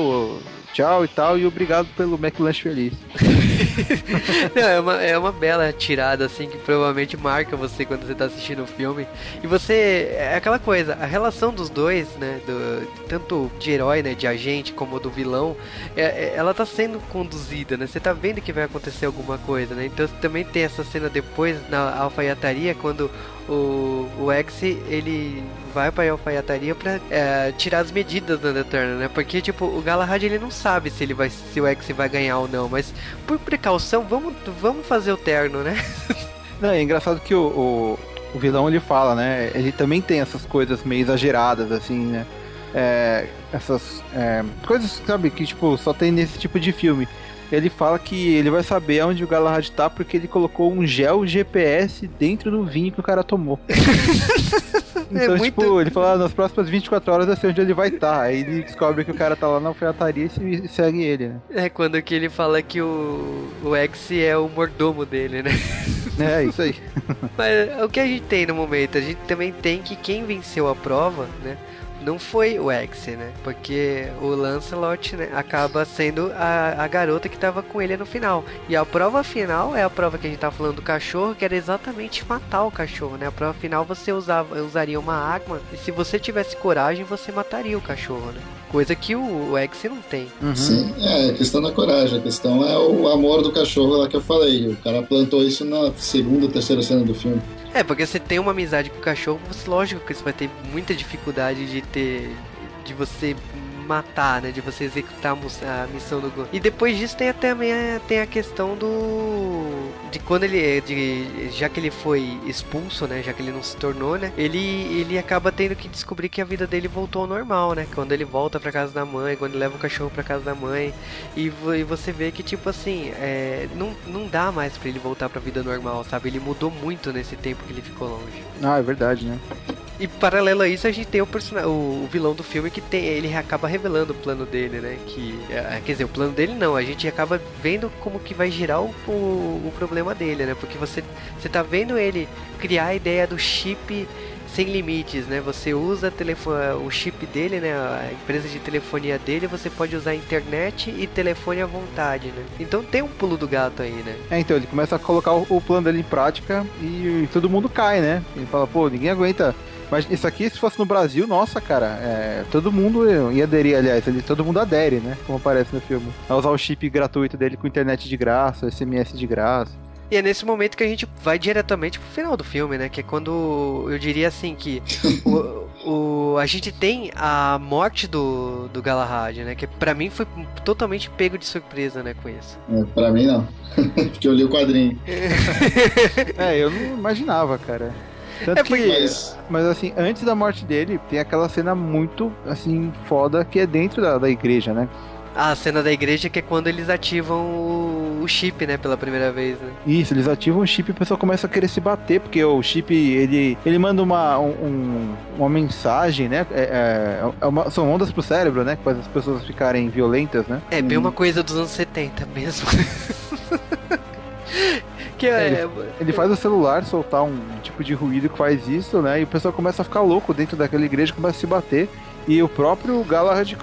Speaker 2: tchau e tal, e obrigado pelo McLanche feliz.
Speaker 1: Não, é uma, é uma bela tirada, assim, que provavelmente marca você quando você tá assistindo o filme. E você. É aquela coisa, a relação dos dois, né? Do, tanto de herói, né? De agente, como do vilão, é, é, ela tá sendo conduzida, né? Você tá vendo que vai acontecer alguma coisa, né? Então também tem essa cena depois na alfaiataria, quando o, o X ele vai pra alfaiataria pra é, tirar as medidas da Eterna, né? Porque, tipo, o Galahad ele não sabe se ele vai se o X vai ganhar ou não, mas por precaução, vamos, vamos fazer o terno, né?
Speaker 2: Não, é engraçado que o, o, o, vilão ele fala, né? Ele também tem essas coisas meio exageradas, assim, né? É, essas é, coisas, sabe, que tipo, só tem nesse tipo de filme ele fala que ele vai saber onde o Galahad tá porque ele colocou um gel GPS dentro do vinho que o cara tomou. É então, é muito... tipo, ele fala, ah, nas próximas 24 horas eu sei onde ele vai estar. Tá. Aí ele descobre que o cara tá lá na alfaiataria e segue ele, né?
Speaker 1: É, quando que ele fala que o, o X é o mordomo dele, né?
Speaker 2: É, isso aí.
Speaker 1: Mas o que a gente tem no momento? A gente também tem que quem venceu a prova, né? Não foi o X, né? Porque o Lancelot né, acaba sendo a, a garota que tava com ele no final. E a prova final é a prova que a gente tá falando do cachorro, que era exatamente matar o cachorro, né? A prova final você usava, usaria uma arma e se você tivesse coragem, você mataria o cachorro, né? Coisa que o, o X não tem.
Speaker 3: Uhum. Sim, é, a questão da coragem. A questão é o amor do cachorro lá que eu falei. O cara plantou isso na segunda, terceira cena do filme.
Speaker 1: É, porque você tem uma amizade com o cachorro, você, lógico que você vai ter muita dificuldade de ter. de você matar, né? De você executar a missão do Gon. E depois disso tem até tem a questão do de quando ele de já que ele foi expulso, né? Já que ele não se tornou, né? Ele ele acaba tendo que descobrir que a vida dele voltou ao normal, né? Quando ele volta para casa da mãe, quando ele leva o cachorro para casa da mãe e, e, você vê que tipo assim, é, não, não dá mais para ele voltar para a vida normal, sabe? Ele mudou muito nesse tempo que ele ficou longe.
Speaker 2: Ah, é verdade, né?
Speaker 1: E paralelo a isso, a gente tem o, o, o vilão do filme que tem, ele acaba revelando o plano dele, né? Que, é, quer dizer, o plano dele não, a gente acaba vendo como que vai girar o, o, problema dele, né? Porque você, você tá vendo ele criar a ideia do chip sem limites, né? Você usa o chip dele, né? A empresa de telefonia dele, você pode usar internet e telefone à vontade, né? Então tem um pulo do gato aí, né?
Speaker 2: É, então ele começa a colocar o, plano dele em prática e todo mundo cai, né? Ele fala, pô, ninguém aguenta mas isso aqui, se fosse no Brasil, nossa, cara, é, todo mundo ia aderir, aliás, ele, todo mundo adere, né? Como aparece no filme. A usar o chip gratuito dele com internet de graça, SMS de graça.
Speaker 1: E é nesse momento que a gente vai diretamente pro final do filme, né? Que é quando eu diria assim que o, o, a gente tem a morte do, do Galahad, né? Que para mim foi totalmente pego de surpresa, né, com isso.
Speaker 3: É, pra mim não. Porque eu li o quadrinho.
Speaker 2: é, eu não imaginava, cara. Tanto é porque... que, mas... mas assim, antes da morte dele, tem aquela cena muito, assim, foda que é dentro da, da igreja, né?
Speaker 1: A cena da igreja que é quando eles ativam o, o chip, né, pela primeira vez, né?
Speaker 2: Isso, eles ativam o chip e o pessoal começa a querer se bater, porque o chip, ele, ele manda uma, um, uma mensagem, né? É, é, é uma, são ondas pro cérebro, né? Que faz as pessoas ficarem violentas, né?
Speaker 1: É bem uma coisa dos anos 70 mesmo.
Speaker 2: que é, ele, ele, faz o celular soltar um tipo de ruído que faz isso, né? E o pessoal começa a ficar louco dentro daquela igreja, começa a se bater. E o próprio Galahad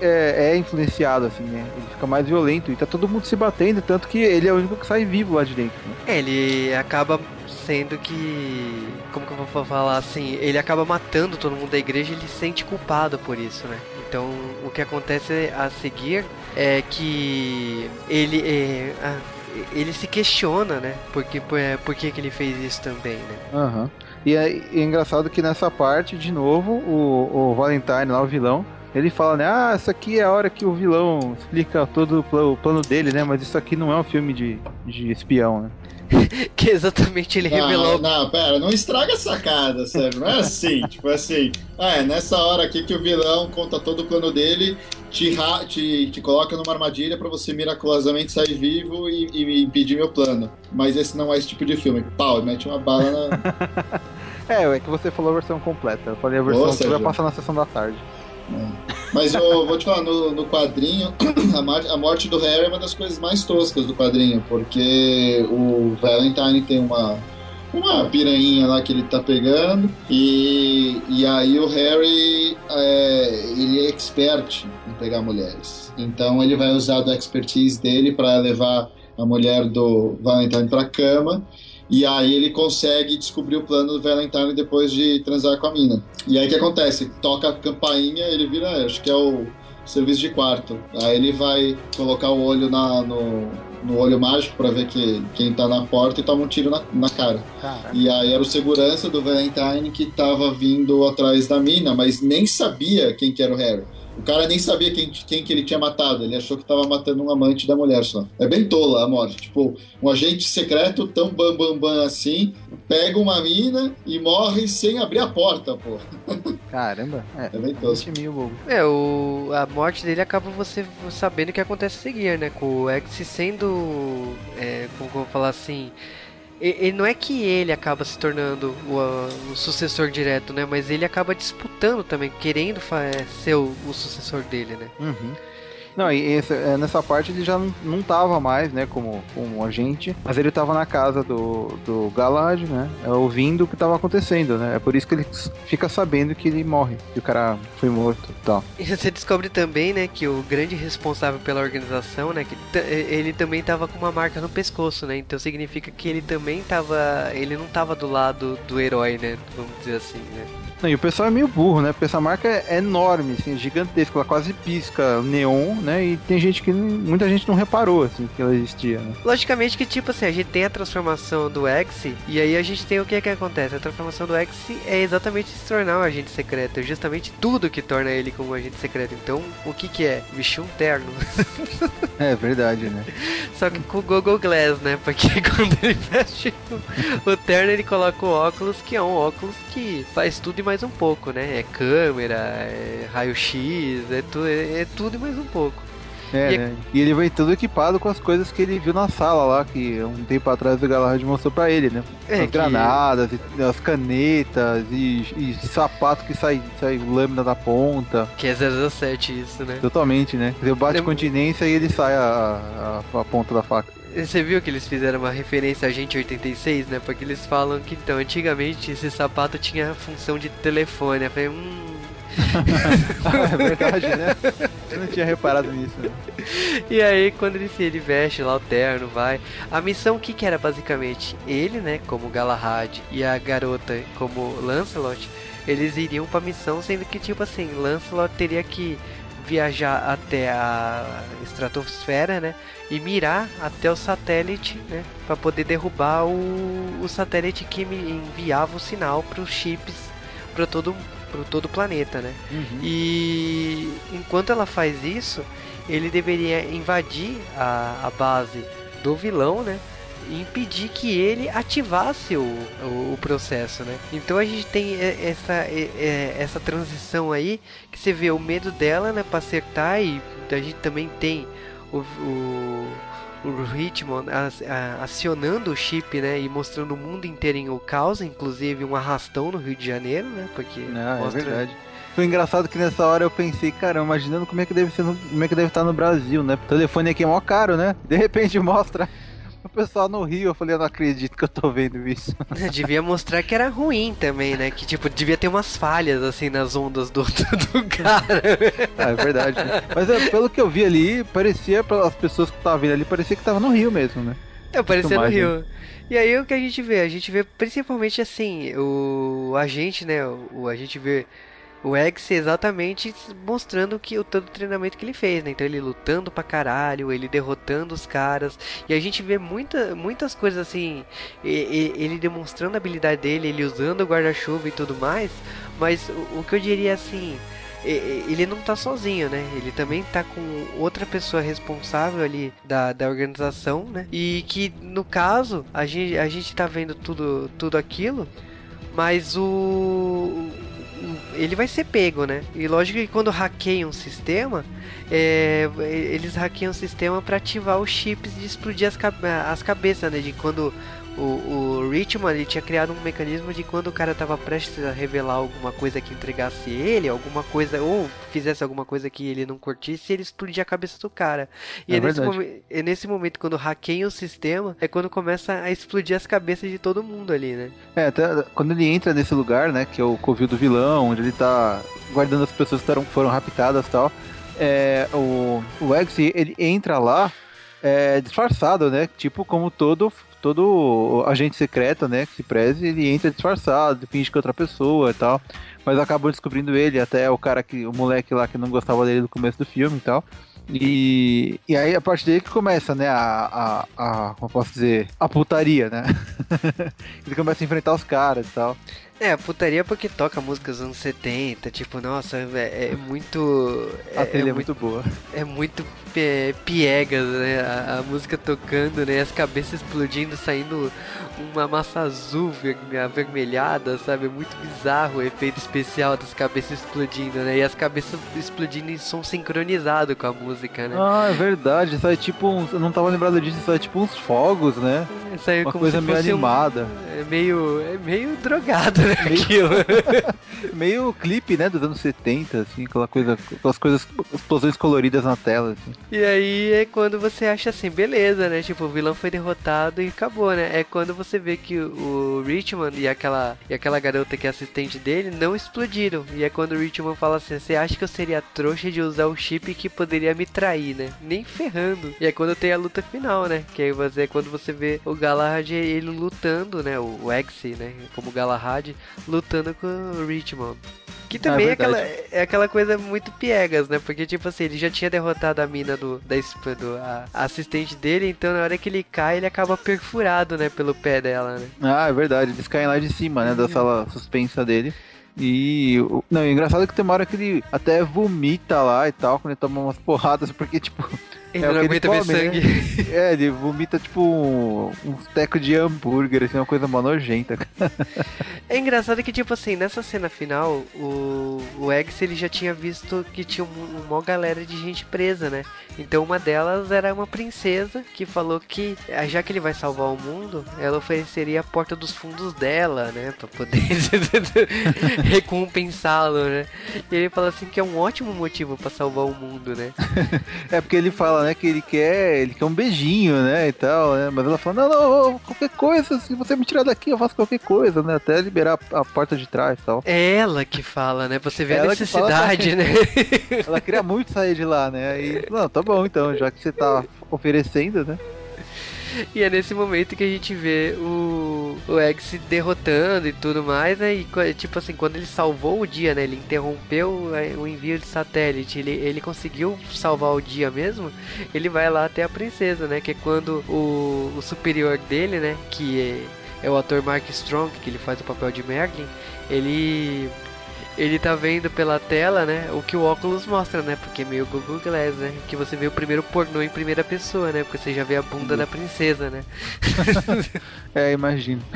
Speaker 2: é, é, influenciado, assim, né? Ele fica mais violento e tá todo mundo se batendo, tanto que ele é o único que sai vivo lá de dentro. Né?
Speaker 1: É, ele acaba sendo que. Como que eu vou falar assim? Ele acaba matando todo mundo da igreja e ele se sente culpado por isso, né? Então o que acontece a seguir é que ele. É, ah, ele se questiona, né? Porque, por, é, por que, que ele fez isso também, né?
Speaker 2: Aham. E é, é engraçado que nessa parte, de novo, o, o Valentine lá, o vilão, ele fala, né? Ah, essa aqui é a hora que o vilão explica todo o plano dele, né? Mas isso aqui não é um filme de, de espião, né?
Speaker 1: Que exatamente ele revelou.
Speaker 3: Não, não, pera, não estraga a sacada, sério. Não é assim, tipo assim. Ah, é nessa hora aqui que o vilão conta todo o plano dele, te, te, te coloca numa armadilha pra você miraculosamente sair vivo e, e impedir meu plano. Mas esse não é esse tipo de filme. Pau, mete uma bala na.
Speaker 2: É, é que você falou a versão completa. Eu falei a versão que vai passar na sessão da tarde.
Speaker 3: Mas eu vou te falar, no, no quadrinho, a, a morte do Harry é uma das coisas mais toscas do quadrinho, porque o Valentine tem uma, uma piranha lá que ele tá pegando, e, e aí o Harry é, ele é expert em pegar mulheres. Então ele vai usar da expertise dele para levar a mulher do Valentine pra cama. E aí ele consegue descobrir o plano do Valentine depois de transar com a mina. E aí o que acontece? Toca a campainha, ele vira, acho que é o serviço de quarto. Aí ele vai colocar o olho na- no, no olho mágico pra ver que, quem tá na porta e toma um tiro na, na cara.
Speaker 2: Caraca.
Speaker 3: E aí era o segurança do Valentine que tava vindo atrás da mina, mas nem sabia quem que era o Harry. O cara nem sabia quem, quem que ele tinha matado, ele achou que tava matando um amante da mulher só. É bem tola a morte. Tipo, um agente secreto tão bam bam bam assim, pega uma mina e morre sem abrir a porta, pô.
Speaker 2: Caramba. É,
Speaker 3: É bem tosco.
Speaker 2: 20 mil bobo.
Speaker 1: É, o, a morte dele acaba você sabendo o que acontece a seguir, né? Com o X sendo. É, como eu vou falar assim. Ele não é que ele acaba se tornando o, o sucessor direto, né? Mas ele acaba disputando também, querendo é, ser o, o sucessor dele, né?
Speaker 2: Uhum. Não, e esse- é, nessa parte ele já não, não tava mais, né, como, como agente, mas ele tava na casa do, do Galad, né, é, ouvindo o que tava acontecendo, né, é por isso que ele fica sabendo que ele morre, que o cara foi morto e tal.
Speaker 1: E você descobre também, né, que o grande responsável pela organização, né, que ele também tava com uma marca no pescoço, né? Então significa que ele também tava, ele não tava do lado do herói, né? Vamos dizer assim, né?
Speaker 2: Não, e o pessoal é meio burro, né, porque essa marca é enorme, assim, gigantesca, ela quase pisca neon, né, e tem gente que, muita gente não reparou, assim, que ela existia, né.
Speaker 1: Logicamente que, tipo assim, a gente tem a transformação do X, e aí a gente tem o que que acontece? A transformação do X é exatamente se tornar um agente secreto, é justamente tudo que torna ele como um agente secreto. Então, o que que é? Vestir um terno.
Speaker 2: É verdade, né.
Speaker 1: Só que com o Google Glass, né? Porque quando ele veste o, o terno, ele coloca o óculos, que é um óculos que faz tudo e mais um pouco, né? É câmera, é raio-x, é, tu, é, é tudo e mais um pouco.
Speaker 2: É,
Speaker 1: E-
Speaker 2: né? E ele vem todo equipado com as coisas que ele viu na sala lá, que um tempo atrás o Galahad mostrou pra ele, né?
Speaker 1: É,
Speaker 2: as granadas, as canetas e, e sapato que sai, sai lâmina da ponta.
Speaker 1: Que é 007 isso, né?
Speaker 2: Totalmente, né? Você bate
Speaker 1: Lembra-
Speaker 2: continência e ele sai a, a, a ponta da faca.
Speaker 1: Você viu que eles fizeram uma referência a gente 86, né? Porque eles falam que então, antigamente esse sapato tinha função de telefone. Eu falei, hum.
Speaker 2: é verdade, né? Eu não tinha reparado nisso. Né?
Speaker 1: E aí, quando ele, se- ele veste lá o terno, vai. A missão, o que, que era basicamente? Ele, né, como Galahad, e a garota como Lancelot, eles iriam pra missão, sendo que, tipo assim, Lancelot teria que viajar até a estratosfera, né, e mirar até o satélite, né, pra poder derrubar o, o satélite que me enviava o sinal pros chips para todo, pro todo o planeta, né. E enquanto ela faz isso, ele deveria invadir a, a base do vilão, né? E impedir que ele ativasse o, o, o processo, né? Então a gente tem e- essa, e- e- essa transição aí, que você vê o medo dela, né? Pra acertar, e a gente também tem o, o, o Richmond acionando o chip, né? E mostrando o mundo inteiro em o caos, inclusive um arrastão no Rio de Janeiro, né? Porque
Speaker 2: Não, é
Speaker 1: mostra-
Speaker 2: verdade. Foi engraçado que nessa hora eu pensei, cara, imaginando como é que deve ser, no- como é que deve estar no Brasil, né? O telefone aqui é mó caro, né? De repente mostra o pessoal no Rio, eu falei, eu não acredito que eu tô vendo isso.
Speaker 1: Devia mostrar que era ruim também, né? Que tipo, devia ter umas falhas assim nas ondas do, do cara.
Speaker 2: Ah, é verdade. né? Mas é, pelo que eu vi ali, parecia, pelas pessoas que estavam vindo ali, parecia que tava no Rio mesmo, né?
Speaker 1: É, parecia no. Rio. E aí o que a gente vê? A gente vê principalmente assim, o agente, né? O, a gente vê O X exatamente mostrando que o todo o treinamento que ele fez, né? Então ele lutando pra caralho, ele derrotando os caras. E a gente vê muita, muitas coisas assim, ele demonstrando a habilidade dele, ele usando o guarda-chuva e tudo mais. Mas o, o que eu diria assim, ele não tá sozinho, né? Ele também tá com outra pessoa responsável ali da, da organização, né? E que no caso, a gente, a gente tá vendo tudo, tudo aquilo, mas o ele vai ser pego, né? E lógico que quando hackeiam um sistema, é, eles hackeiam o sistema para ativar os chips de explodir as, as cabeças, né? De quando o, o Richmond ele tinha criado um mecanismo de quando o cara tava prestes a revelar alguma coisa que entregasse ele, alguma coisa, ou fizesse alguma coisa que ele não curtisse, ele explodia a cabeça do cara. E é, é nesse, é nesse momento, quando hackeiam o sistema, é quando começa a explodir as cabeças de todo mundo ali, né?
Speaker 2: É, até quando ele entra nesse lugar, né, que é o covil do vilão, onde ele tá guardando as pessoas que foram raptadas e tal, é, o, o Eggs, ele entra lá é, disfarçado, né? Tipo como todo todo agente secreto, né, que se preze, ele entra disfarçado, finge que é outra pessoa e tal. Mas acabam descobrindo ele, até o cara que. o moleque lá que não gostava dele no começo do filme e tal. E, e aí a partir dele que começa, né, a, a, a como posso dizer, a putaria, né? ele começa a enfrentar os caras e tal.
Speaker 1: É, putaria porque toca músicas dos anos 70, tipo, nossa, é, é muito.
Speaker 2: A trilha é, é muito, muito boa.
Speaker 1: É muito piegas, né? A, a, música tocando, né? As cabeças explodindo, saindo uma massa azul avermelhada, sabe? É muito bizarro o efeito especial das cabeças explodindo, né? E as cabeças explodindo em som sincronizado com a música, né?
Speaker 2: Ah, é verdade. Isso é tipo uns. Eu não tava lembrado disso, isso é tipo uns fogos, né?
Speaker 1: É uma coisa meio animada. Um, é meio. É meio drogado, né? Meio... Aquilo.
Speaker 2: meio clipe, né? Dos anos 70, assim, aquela coisa. Aquelas coisas. explosões coloridas na tela, assim.
Speaker 1: E aí é quando você acha assim, beleza, né? Tipo, o vilão foi derrotado e acabou, né? É quando você vê que o Richmond e aquela, e aquela garota que é assistente dele não explodiram. E é quando o Richmond fala assim: Você acha que eu seria trouxa de usar o chip que poderia me trair, né? Nem ferrando. E é quando tem a luta final, né? Que aí você, é quando você vê o Galahad ele lutando, né? O, o X, né? Como Galahad, lutando com o Richmond. Que ah, também é, é, aquela, é aquela coisa muito piegas, né? Porque, tipo assim, ele já tinha derrotado a mina do, da, do a, assistente dele, então na hora que ele cai, ele acaba perfurado, né? Pelo pé dela, né?
Speaker 2: Ah, é verdade. Eles caem lá de cima, né? Da sala suspensa dele. E. Não, é engraçado que tem uma hora que ele até vomita lá e tal, quando ele toma umas porradas, porque, tipo.
Speaker 1: Ele é não aguenta ver sangue. Né?
Speaker 2: É, ele vomita tipo um, um teco de hambúrguer, assim, uma coisa mó nojenta.
Speaker 1: é engraçado que, tipo assim, nessa cena final, o, o Eggs ele já tinha visto que tinha uma, uma galera de gente presa, né? Então uma delas era uma princesa que falou que, ah, já que ele vai salvar o mundo, ela ofereceria a porta dos fundos dela, né? Pra poder recompensá-lo, né? E ele fala assim que é um ótimo motivo para salvar o mundo, né?
Speaker 2: é porque ele fala né, que ele quer, ele quer um beijinho, né, e tal, né? Mas ela fala, não, não, qualquer coisa, se você me tirar daqui, eu faço qualquer coisa, né? Até liberar a, porta de trás e tal.
Speaker 1: É ela que fala, né? Você vê ela a necessidade, fala, né?
Speaker 2: ela queria muito sair de lá, né? E, não, tá bom então, já que você tá oferecendo, né?
Speaker 1: E é nesse momento que a gente vê o, o Egg se derrotando e tudo mais, né? E tipo assim, quando ele salvou o dia, né? Ele interrompeu é, o envio de satélite, ele, ele conseguiu salvar o dia mesmo. Ele vai lá até a princesa, né? Que é quando o, o superior dele, né? Que é, é o ator Mark Strong, que ele faz o papel de Merlin. Ele ele tá vendo pela tela, né, o que o óculos mostra, né, porque é meio Google Glass, né, que você vê o primeiro pornô em primeira pessoa, né, porque você já vê a bunda da princesa, né.
Speaker 2: é, imagino.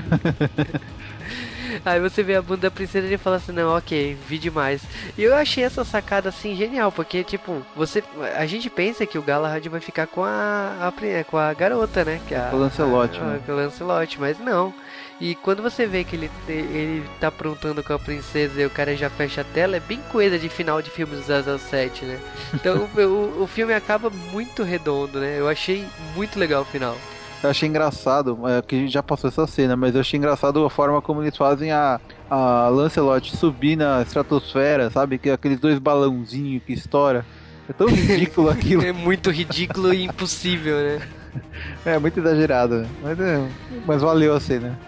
Speaker 1: Aí você vê a bunda da princesa e fala assim, não, ok, vi demais. E eu achei essa sacada assim genial, porque tipo, você. A gente pensa que o Galahad vai ficar com a, a com a garota, né? Que é a,
Speaker 2: o Lancelot. A,
Speaker 1: né? a, mas não. E quando você vê que ele, ele tá aprontando com a princesa e o cara já fecha a tela, é bem coisa de final de filme do 007, né? Então o, o filme acaba muito redondo, né? Eu achei muito legal o final.
Speaker 2: Eu achei engraçado, é, que a gente já passou essa cena, mas eu achei engraçado a forma como eles fazem a, a Lancelot subir na estratosfera, sabe? Que é aqueles dois balãozinhos que estoura. É tão ridículo aquilo.
Speaker 1: é muito ridículo e impossível, né?
Speaker 2: É, muito exagerado, né? mas, é, mas valeu a cena.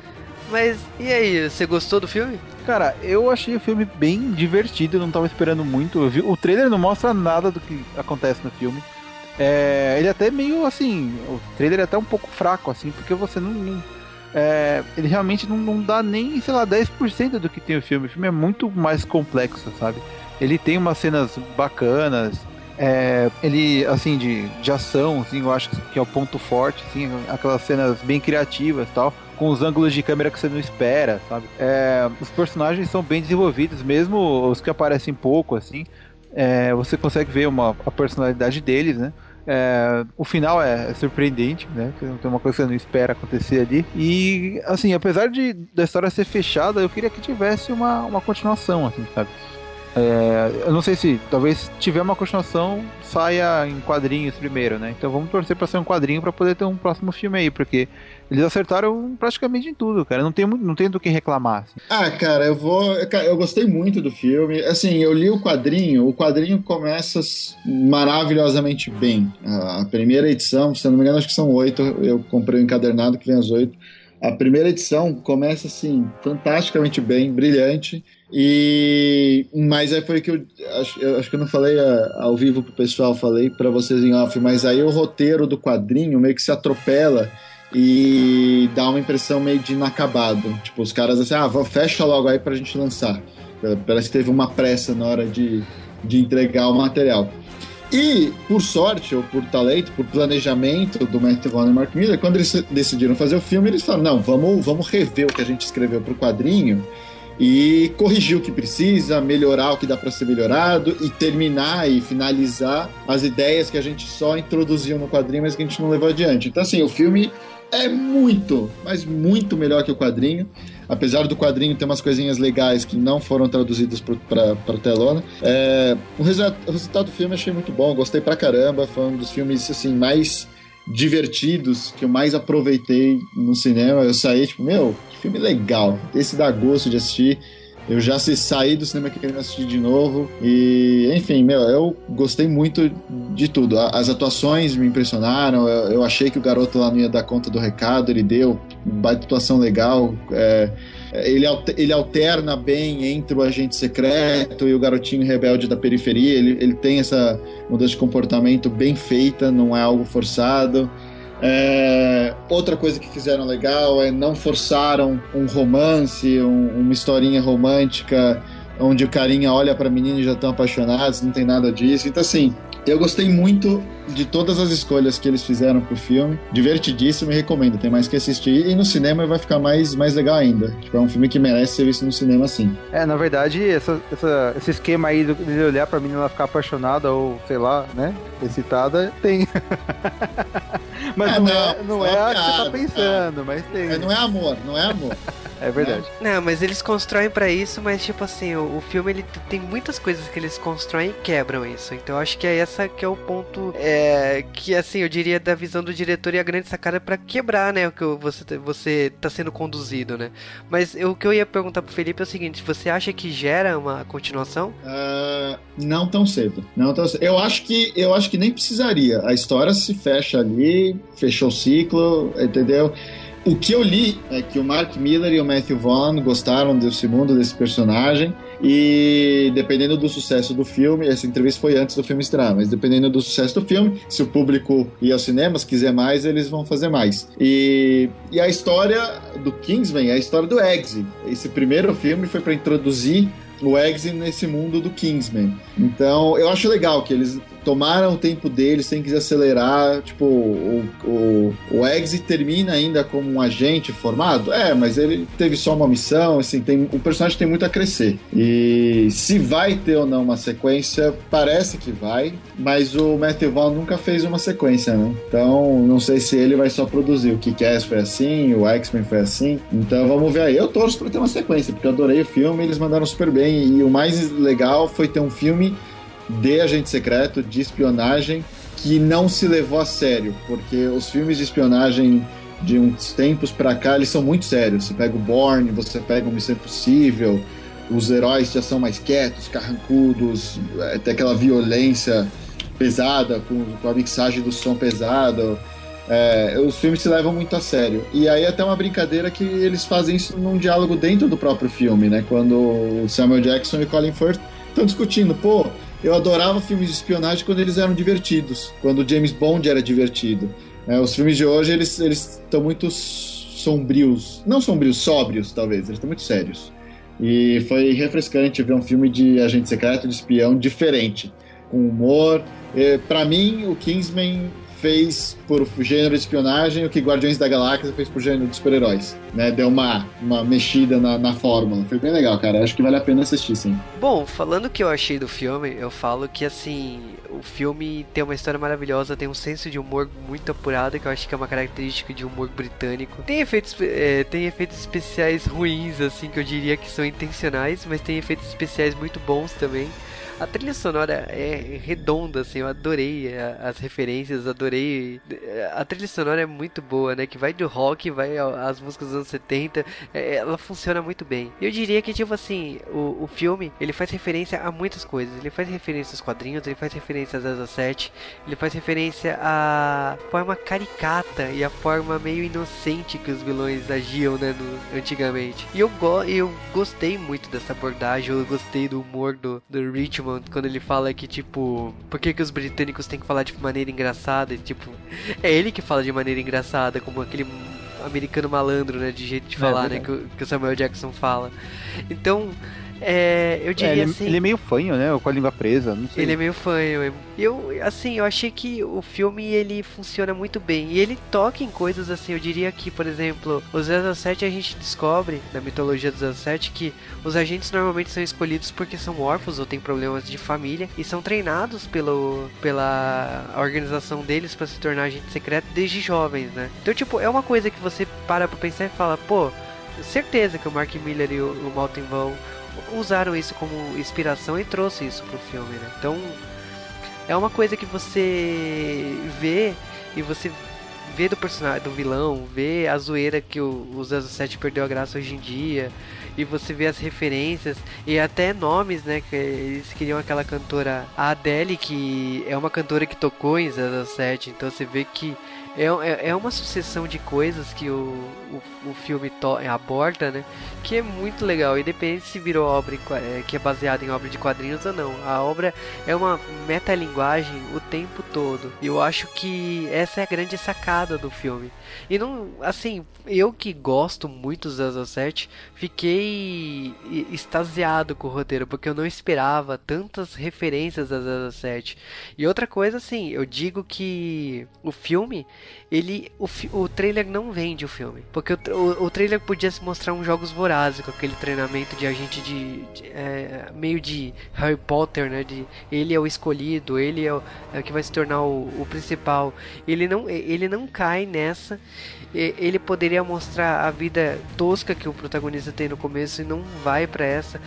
Speaker 1: Mas e aí, você gostou do filme?
Speaker 2: Cara, eu achei o filme bem divertido, eu não tava esperando muito. Vi, o trailer não mostra nada do que acontece no filme. É, ele é até meio assim, o trailer é até um pouco fraco, assim, porque você não. não é, ele realmente não, não dá nem, sei lá, 10% do que tem o filme. O filme é muito mais complexo, sabe? Ele tem umas cenas bacanas, é, ele, assim, de, de ação, assim, eu acho que é o ponto forte, assim, aquelas cenas bem criativas tal, com os ângulos de câmera que você não espera, sabe? É, os personagens são bem desenvolvidos, mesmo os que aparecem pouco, assim, é, você consegue ver uma, a personalidade deles, né? É, o final é, surpreendente, né? Tem uma coisa que você não espera acontecer ali. E, assim, apesar de da história ser fechada, eu queria que tivesse uma, uma continuação, assim, sabe? É, eu não sei se talvez tiver uma continuação saia em quadrinhos primeiro, né? Então vamos torcer para ser um quadrinho para poder ter um próximo filme aí, porque eles acertaram praticamente em tudo, cara. Não tem, não tem do que reclamar. Assim.
Speaker 3: Ah, cara, eu vou. Eu gostei muito do filme. Assim, eu li o quadrinho. O quadrinho começa maravilhosamente bem. A primeira edição, se não me engano, acho que são oito. Eu comprei o um encadernado que vem as oito. A primeira edição começa assim, fantasticamente bem, brilhante. E mas aí foi que eu acho, eu acho que eu não falei a, ah, ao vivo pro pessoal, falei para vocês em off, mas aí o roteiro do quadrinho meio que se atropela e dá uma impressão meio de inacabado. Tipo, os caras assim, ah, fecha logo aí pra gente lançar. Parece que teve uma pressa na hora de, de entregar o material. E, por sorte, ou por talento, por planejamento do Matthew Vaughn e Mark Miller, quando eles decidiram fazer o filme, eles falaram, não, vamos, vamos rever o que a gente escreveu pro quadrinho e corrigir o que precisa, melhorar o que dá para ser melhorado e terminar e finalizar as ideias que a gente só introduziu no quadrinho, mas que a gente não levou adiante. Então, assim, o filme é muito, mas muito melhor que o quadrinho. Apesar do quadrinho ter umas coisinhas legais que não foram traduzidas para telona. É, o, resultado, o resultado do filme achei muito bom, gostei pra caramba. Foi um dos filmes assim, mais divertidos que eu mais aproveitei no cinema. Eu saí, tipo, meu, que filme legal. Esse dá gosto de assistir. Eu já saí do cinema querendo assistir de novo. E, enfim, meu, eu gostei muito de tudo. As atuações me impressionaram. Eu, eu achei que o garoto lá não ia dar conta do recado. Ele deu baita atuação legal. É, ele, ele alterna bem entre o agente secreto e o garotinho rebelde da periferia. Ele, ele tem essa mudança de comportamento bem feita, não é algo forçado. É, outra coisa que fizeram legal é não forçaram um romance, um, uma historinha romântica onde o carinha olha para a menina e já estão apaixonados, não tem nada disso. Então, assim, eu gostei muito de todas as escolhas que eles fizeram pro filme. Divertidíssimo e recomendo. Tem mais que assistir. E no cinema vai ficar mais, mais legal ainda. Tipo, é um filme que merece ser visto no cinema assim.
Speaker 2: É, na verdade, essa, essa, esse esquema aí de olhar pra menina ficar apaixonada ou, sei lá, né? Excitada, tem. mas é, não, não, é, não é a que você tá pensando, mas tem.
Speaker 3: É, não é amor, não é amor.
Speaker 2: É verdade.
Speaker 1: Não, mas eles constroem para isso, mas tipo assim, o, o, filme ele tem muitas coisas que eles constroem e quebram isso. Então eu acho que é essa que é o ponto é, que assim, eu diria da visão do diretor e a grande sacada para quebrar, né, o que você você tá sendo conduzido, né? Mas eu, o que eu ia perguntar pro Felipe é o seguinte, você acha que gera uma continuação?
Speaker 3: Uh, não tão cedo. Não tão cedo. Eu acho que eu acho que nem precisaria. A história se fecha ali, fechou o ciclo, entendeu? O que eu li é que o Mark Miller e o Matthew Vaughn gostaram desse mundo, desse personagem, e dependendo do sucesso do filme, essa entrevista foi antes do filme estrear, mas dependendo do sucesso do filme, se o público ir aos cinemas, quiser mais, eles vão fazer mais. E, e a história do Kingsman é a história do Eggsy. Esse primeiro filme foi para introduzir o Eggsy nesse mundo do Kingsman. Então, eu acho legal que eles tomaram o tempo deles sem quiser acelerar. Tipo, o, o, o Eggsy termina ainda como um agente formado? É, mas ele teve só uma missão, assim, tem, o personagem tem muito a crescer. E se vai ter ou não uma sequência, parece que vai, mas o Matthew Vaughn nunca fez uma sequência, né? Então, não sei se ele vai só produzir. O Kick-Ass foi assim, o X-Men foi assim. Então, vamos ver aí. Eu torço pra ter uma sequência, porque eu adorei o filme, eles mandaram super bem. E o mais legal foi ter um filme de agente secreto, de espionagem, que não se levou a sério, porque os filmes de espionagem de uns tempos para cá, eles são muito sérios. Você pega o Bourne, você pega o Missão Impossível, os heróis já são mais quietos, carrancudos, é, tem aquela violência pesada, com, com a mixagem do som pesado. É, os filmes se levam muito a sério. E aí até uma brincadeira que eles fazem isso num diálogo dentro do próprio filme, né? Quando o Samuel Jackson e Colin Firth estão discutindo, pô, eu adorava filmes de espionagem quando eles eram divertidos, quando o James Bond era divertido. É, os filmes de hoje, eles estão muito sombrios. Não sombrios, sóbrios, talvez. Eles estão muito sérios. E foi refrescante ver um filme de agente secreto, de espião, diferente. Com humor. para mim, o Kingsman fez por gênero de espionagem o que Guardiões da Galáxia fez por gênero de super-heróis. Né? Deu uma, uma mexida na, na fórmula. Foi bem legal, cara. Acho que vale a pena assistir, sim.
Speaker 1: Bom, falando o que eu achei do filme, eu falo que, assim, o filme tem uma história maravilhosa, tem um senso de humor muito apurado, que eu acho que é uma característica de humor britânico. Tem efeitos, é, tem efeitos especiais ruins, assim, que eu diria que são intencionais, mas tem efeitos especiais muito bons também. A trilha sonora é redonda, assim, eu adorei as referências, adorei. A trilha sonora é muito boa, né? Que vai do rock, vai às músicas dos anos 70, é, ela funciona muito bem. Eu diria que, tipo assim, o, o filme, ele faz referência a muitas coisas. Ele faz referência aos quadrinhos, ele faz referência a 007, ele faz referência à forma caricata e a forma meio inocente que os vilões agiam, né, no, antigamente. E eu, go eu gostei muito dessa abordagem, eu gostei do humor do, do Richmond quando ele fala que, tipo, por que, que os britânicos têm que falar de maneira engraçada? E, tipo, é ele que fala de maneira engraçada, como aquele americano malandro, né? De jeito de é falar, é, né? Que, que o Samuel Jackson fala. Então, é, eu diria
Speaker 2: é, ele,
Speaker 1: assim.
Speaker 2: Ele é meio fanho, né? Com a língua presa, não sei.
Speaker 1: Ele é meio fanho. Eu, assim, eu achei que o filme ele funciona muito bem. E ele toca em coisas assim. Eu diria que, por exemplo, o 007 a gente descobre na mitologia do 07 que os agentes normalmente são escolhidos porque são órfãos ou têm problemas de família e são treinados pelo, pela organização deles para se tornar agente secreto desde jovens, né? Então, tipo, é uma coisa que você para pra pensar e fala, pô, certeza que o Mark Miller e o, o Maltin vão usaram isso como inspiração e trouxe isso pro filme, né? Então é uma coisa que você vê e você vê do personagem, do vilão, vê a zoeira que o, o 07 perdeu a graça hoje em dia, e você vê as referências e até nomes, né? Que eles queriam aquela cantora Adele, que é uma cantora que tocou em 07, então você vê que é, é, é uma sucessão de coisas que o, o, o filme aborda, né? Que é muito legal. Independente se virou obra é, que é baseada em obra de quadrinhos ou não. A obra é uma metalinguagem o tempo todo. E eu acho que essa é a grande sacada do filme. E não, assim, eu que gosto muito do 007, fiquei extasiado com o roteiro, porque eu não esperava tantas referências a 007. E outra coisa, assim, eu digo que o filme ele o, o trailer não vende o filme. Porque o, o, o trailer podia se mostrar uns jogos vorazes com aquele treinamento de agente de. de é, meio de Harry Potter, né? De ele é o escolhido, ele é o, é que vai se tornar o, o principal. Ele não, ele não cai nessa. Ele poderia mostrar a vida tosca que o protagonista tem no começo e não vai para essa.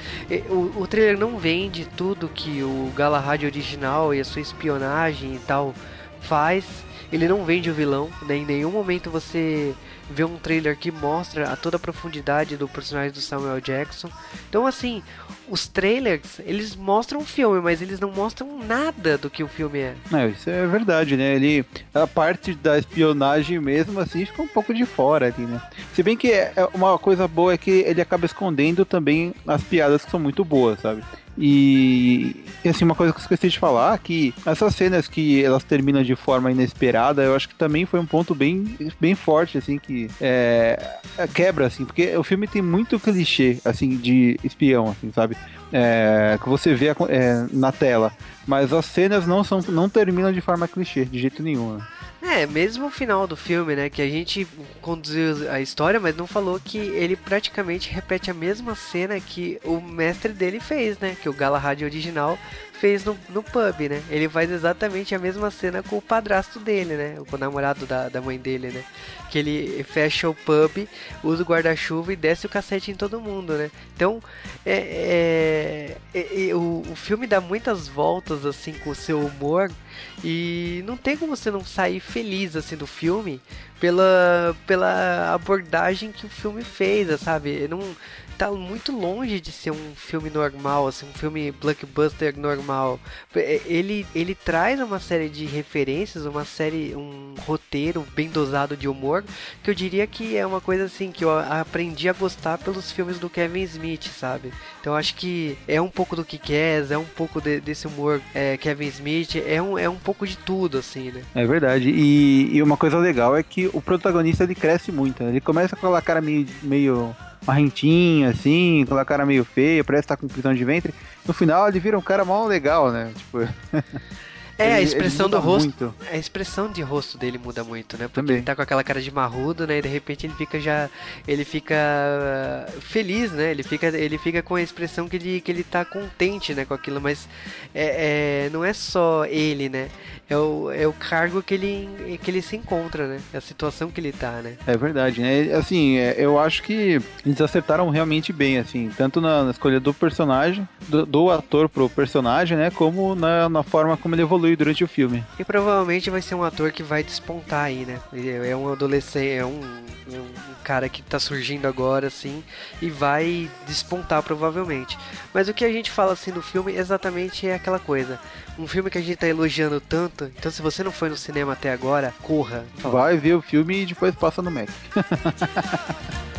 Speaker 1: O, o trailer não vende tudo que o Galahad original e a sua espionagem e tal faz ele não vende o vilão, né? Em nenhum momento você vê um trailer que mostra a toda a profundidade do personagem do Samuel Jackson. Então, assim, os trailers, eles mostram o filme, mas eles não mostram nada do que o filme é.
Speaker 2: É, isso é verdade, né? Ele, a parte da espionagem mesmo, assim, fica um pouco de fora ali, né? Se bem que é, é uma coisa boa é que ele acaba escondendo também as piadas que são muito boas, sabe? E, assim, uma coisa que eu esqueci de falar, que essas cenas que elas terminam de forma inesperada, eu acho que também foi um ponto bem, bem forte, assim, que é, é quebra, assim, porque o filme tem muito clichê, assim, de espião, assim, sabe? É, que você vê é, na tela. Mas as cenas não, são, não terminam de forma clichê, de jeito nenhum. Né?
Speaker 1: É, mesmo o final do filme, né? Que a gente conduziu a história, mas não falou que ele praticamente repete a mesma cena que o mestre dele fez, né? Que o Galahad original fez no, no pub, né? Ele faz exatamente a mesma cena com o padrasto dele, né? Com o namorado da, da mãe dele, né? Que ele fecha o pub, usa o guarda-chuva e desce o cacete em todo mundo, né? Então, é, é, é, o, o filme dá muitas voltas, assim, com o seu humor e não tem como você não sair feliz, assim, do filme pela, pela abordagem que o filme fez, sabe? Não tá muito longe de ser um filme normal, assim, um filme blockbuster normal. Ele, ele traz uma série de referências, uma série, um roteiro bem dosado de humor, que eu diria que é uma coisa assim que eu aprendi a gostar pelos filmes do Kevin Smith, sabe? Então acho que é um pouco do que é um pouco de, desse humor é, Kevin Smith, é um, é um pouco de tudo, assim, né?
Speaker 2: É verdade. E, e uma coisa legal é que o protagonista ele cresce muito, né? Ele começa com aquela cara meio, meio marrentinho, assim, com a cara meio feia, parece estar tá com prisão de ventre. No final ele vira um cara mal legal, né? Tipo.
Speaker 1: É, a expressão do rosto. Muito. A expressão de rosto dele muda muito, né? Porque Também. ele tá com aquela cara de marrudo, né? E de repente ele fica já. Ele fica feliz, né? Ele fica, ele fica com a expressão que ele, que ele tá contente, né? Com aquilo, mas é, é não é só ele, né? É o, é o cargo que ele, que ele se encontra, né? É a situação que ele tá, né?
Speaker 2: É verdade, né? Assim, é, eu acho que eles acertaram realmente bem, assim, tanto na, na escolha do personagem, do, do, ator pro personagem, né? Como na, na forma como ele evolui durante o filme.
Speaker 1: E provavelmente vai ser um ator que vai despontar aí, né? É um adolescente, é um, é um cara que tá surgindo agora, assim, e vai despontar provavelmente. Mas o que a gente fala assim do filme exatamente é aquela coisa. Um filme que a gente tá elogiando tanto, então se você não foi no cinema até agora, corra.
Speaker 2: Vai ver o filme e depois passa no Mac.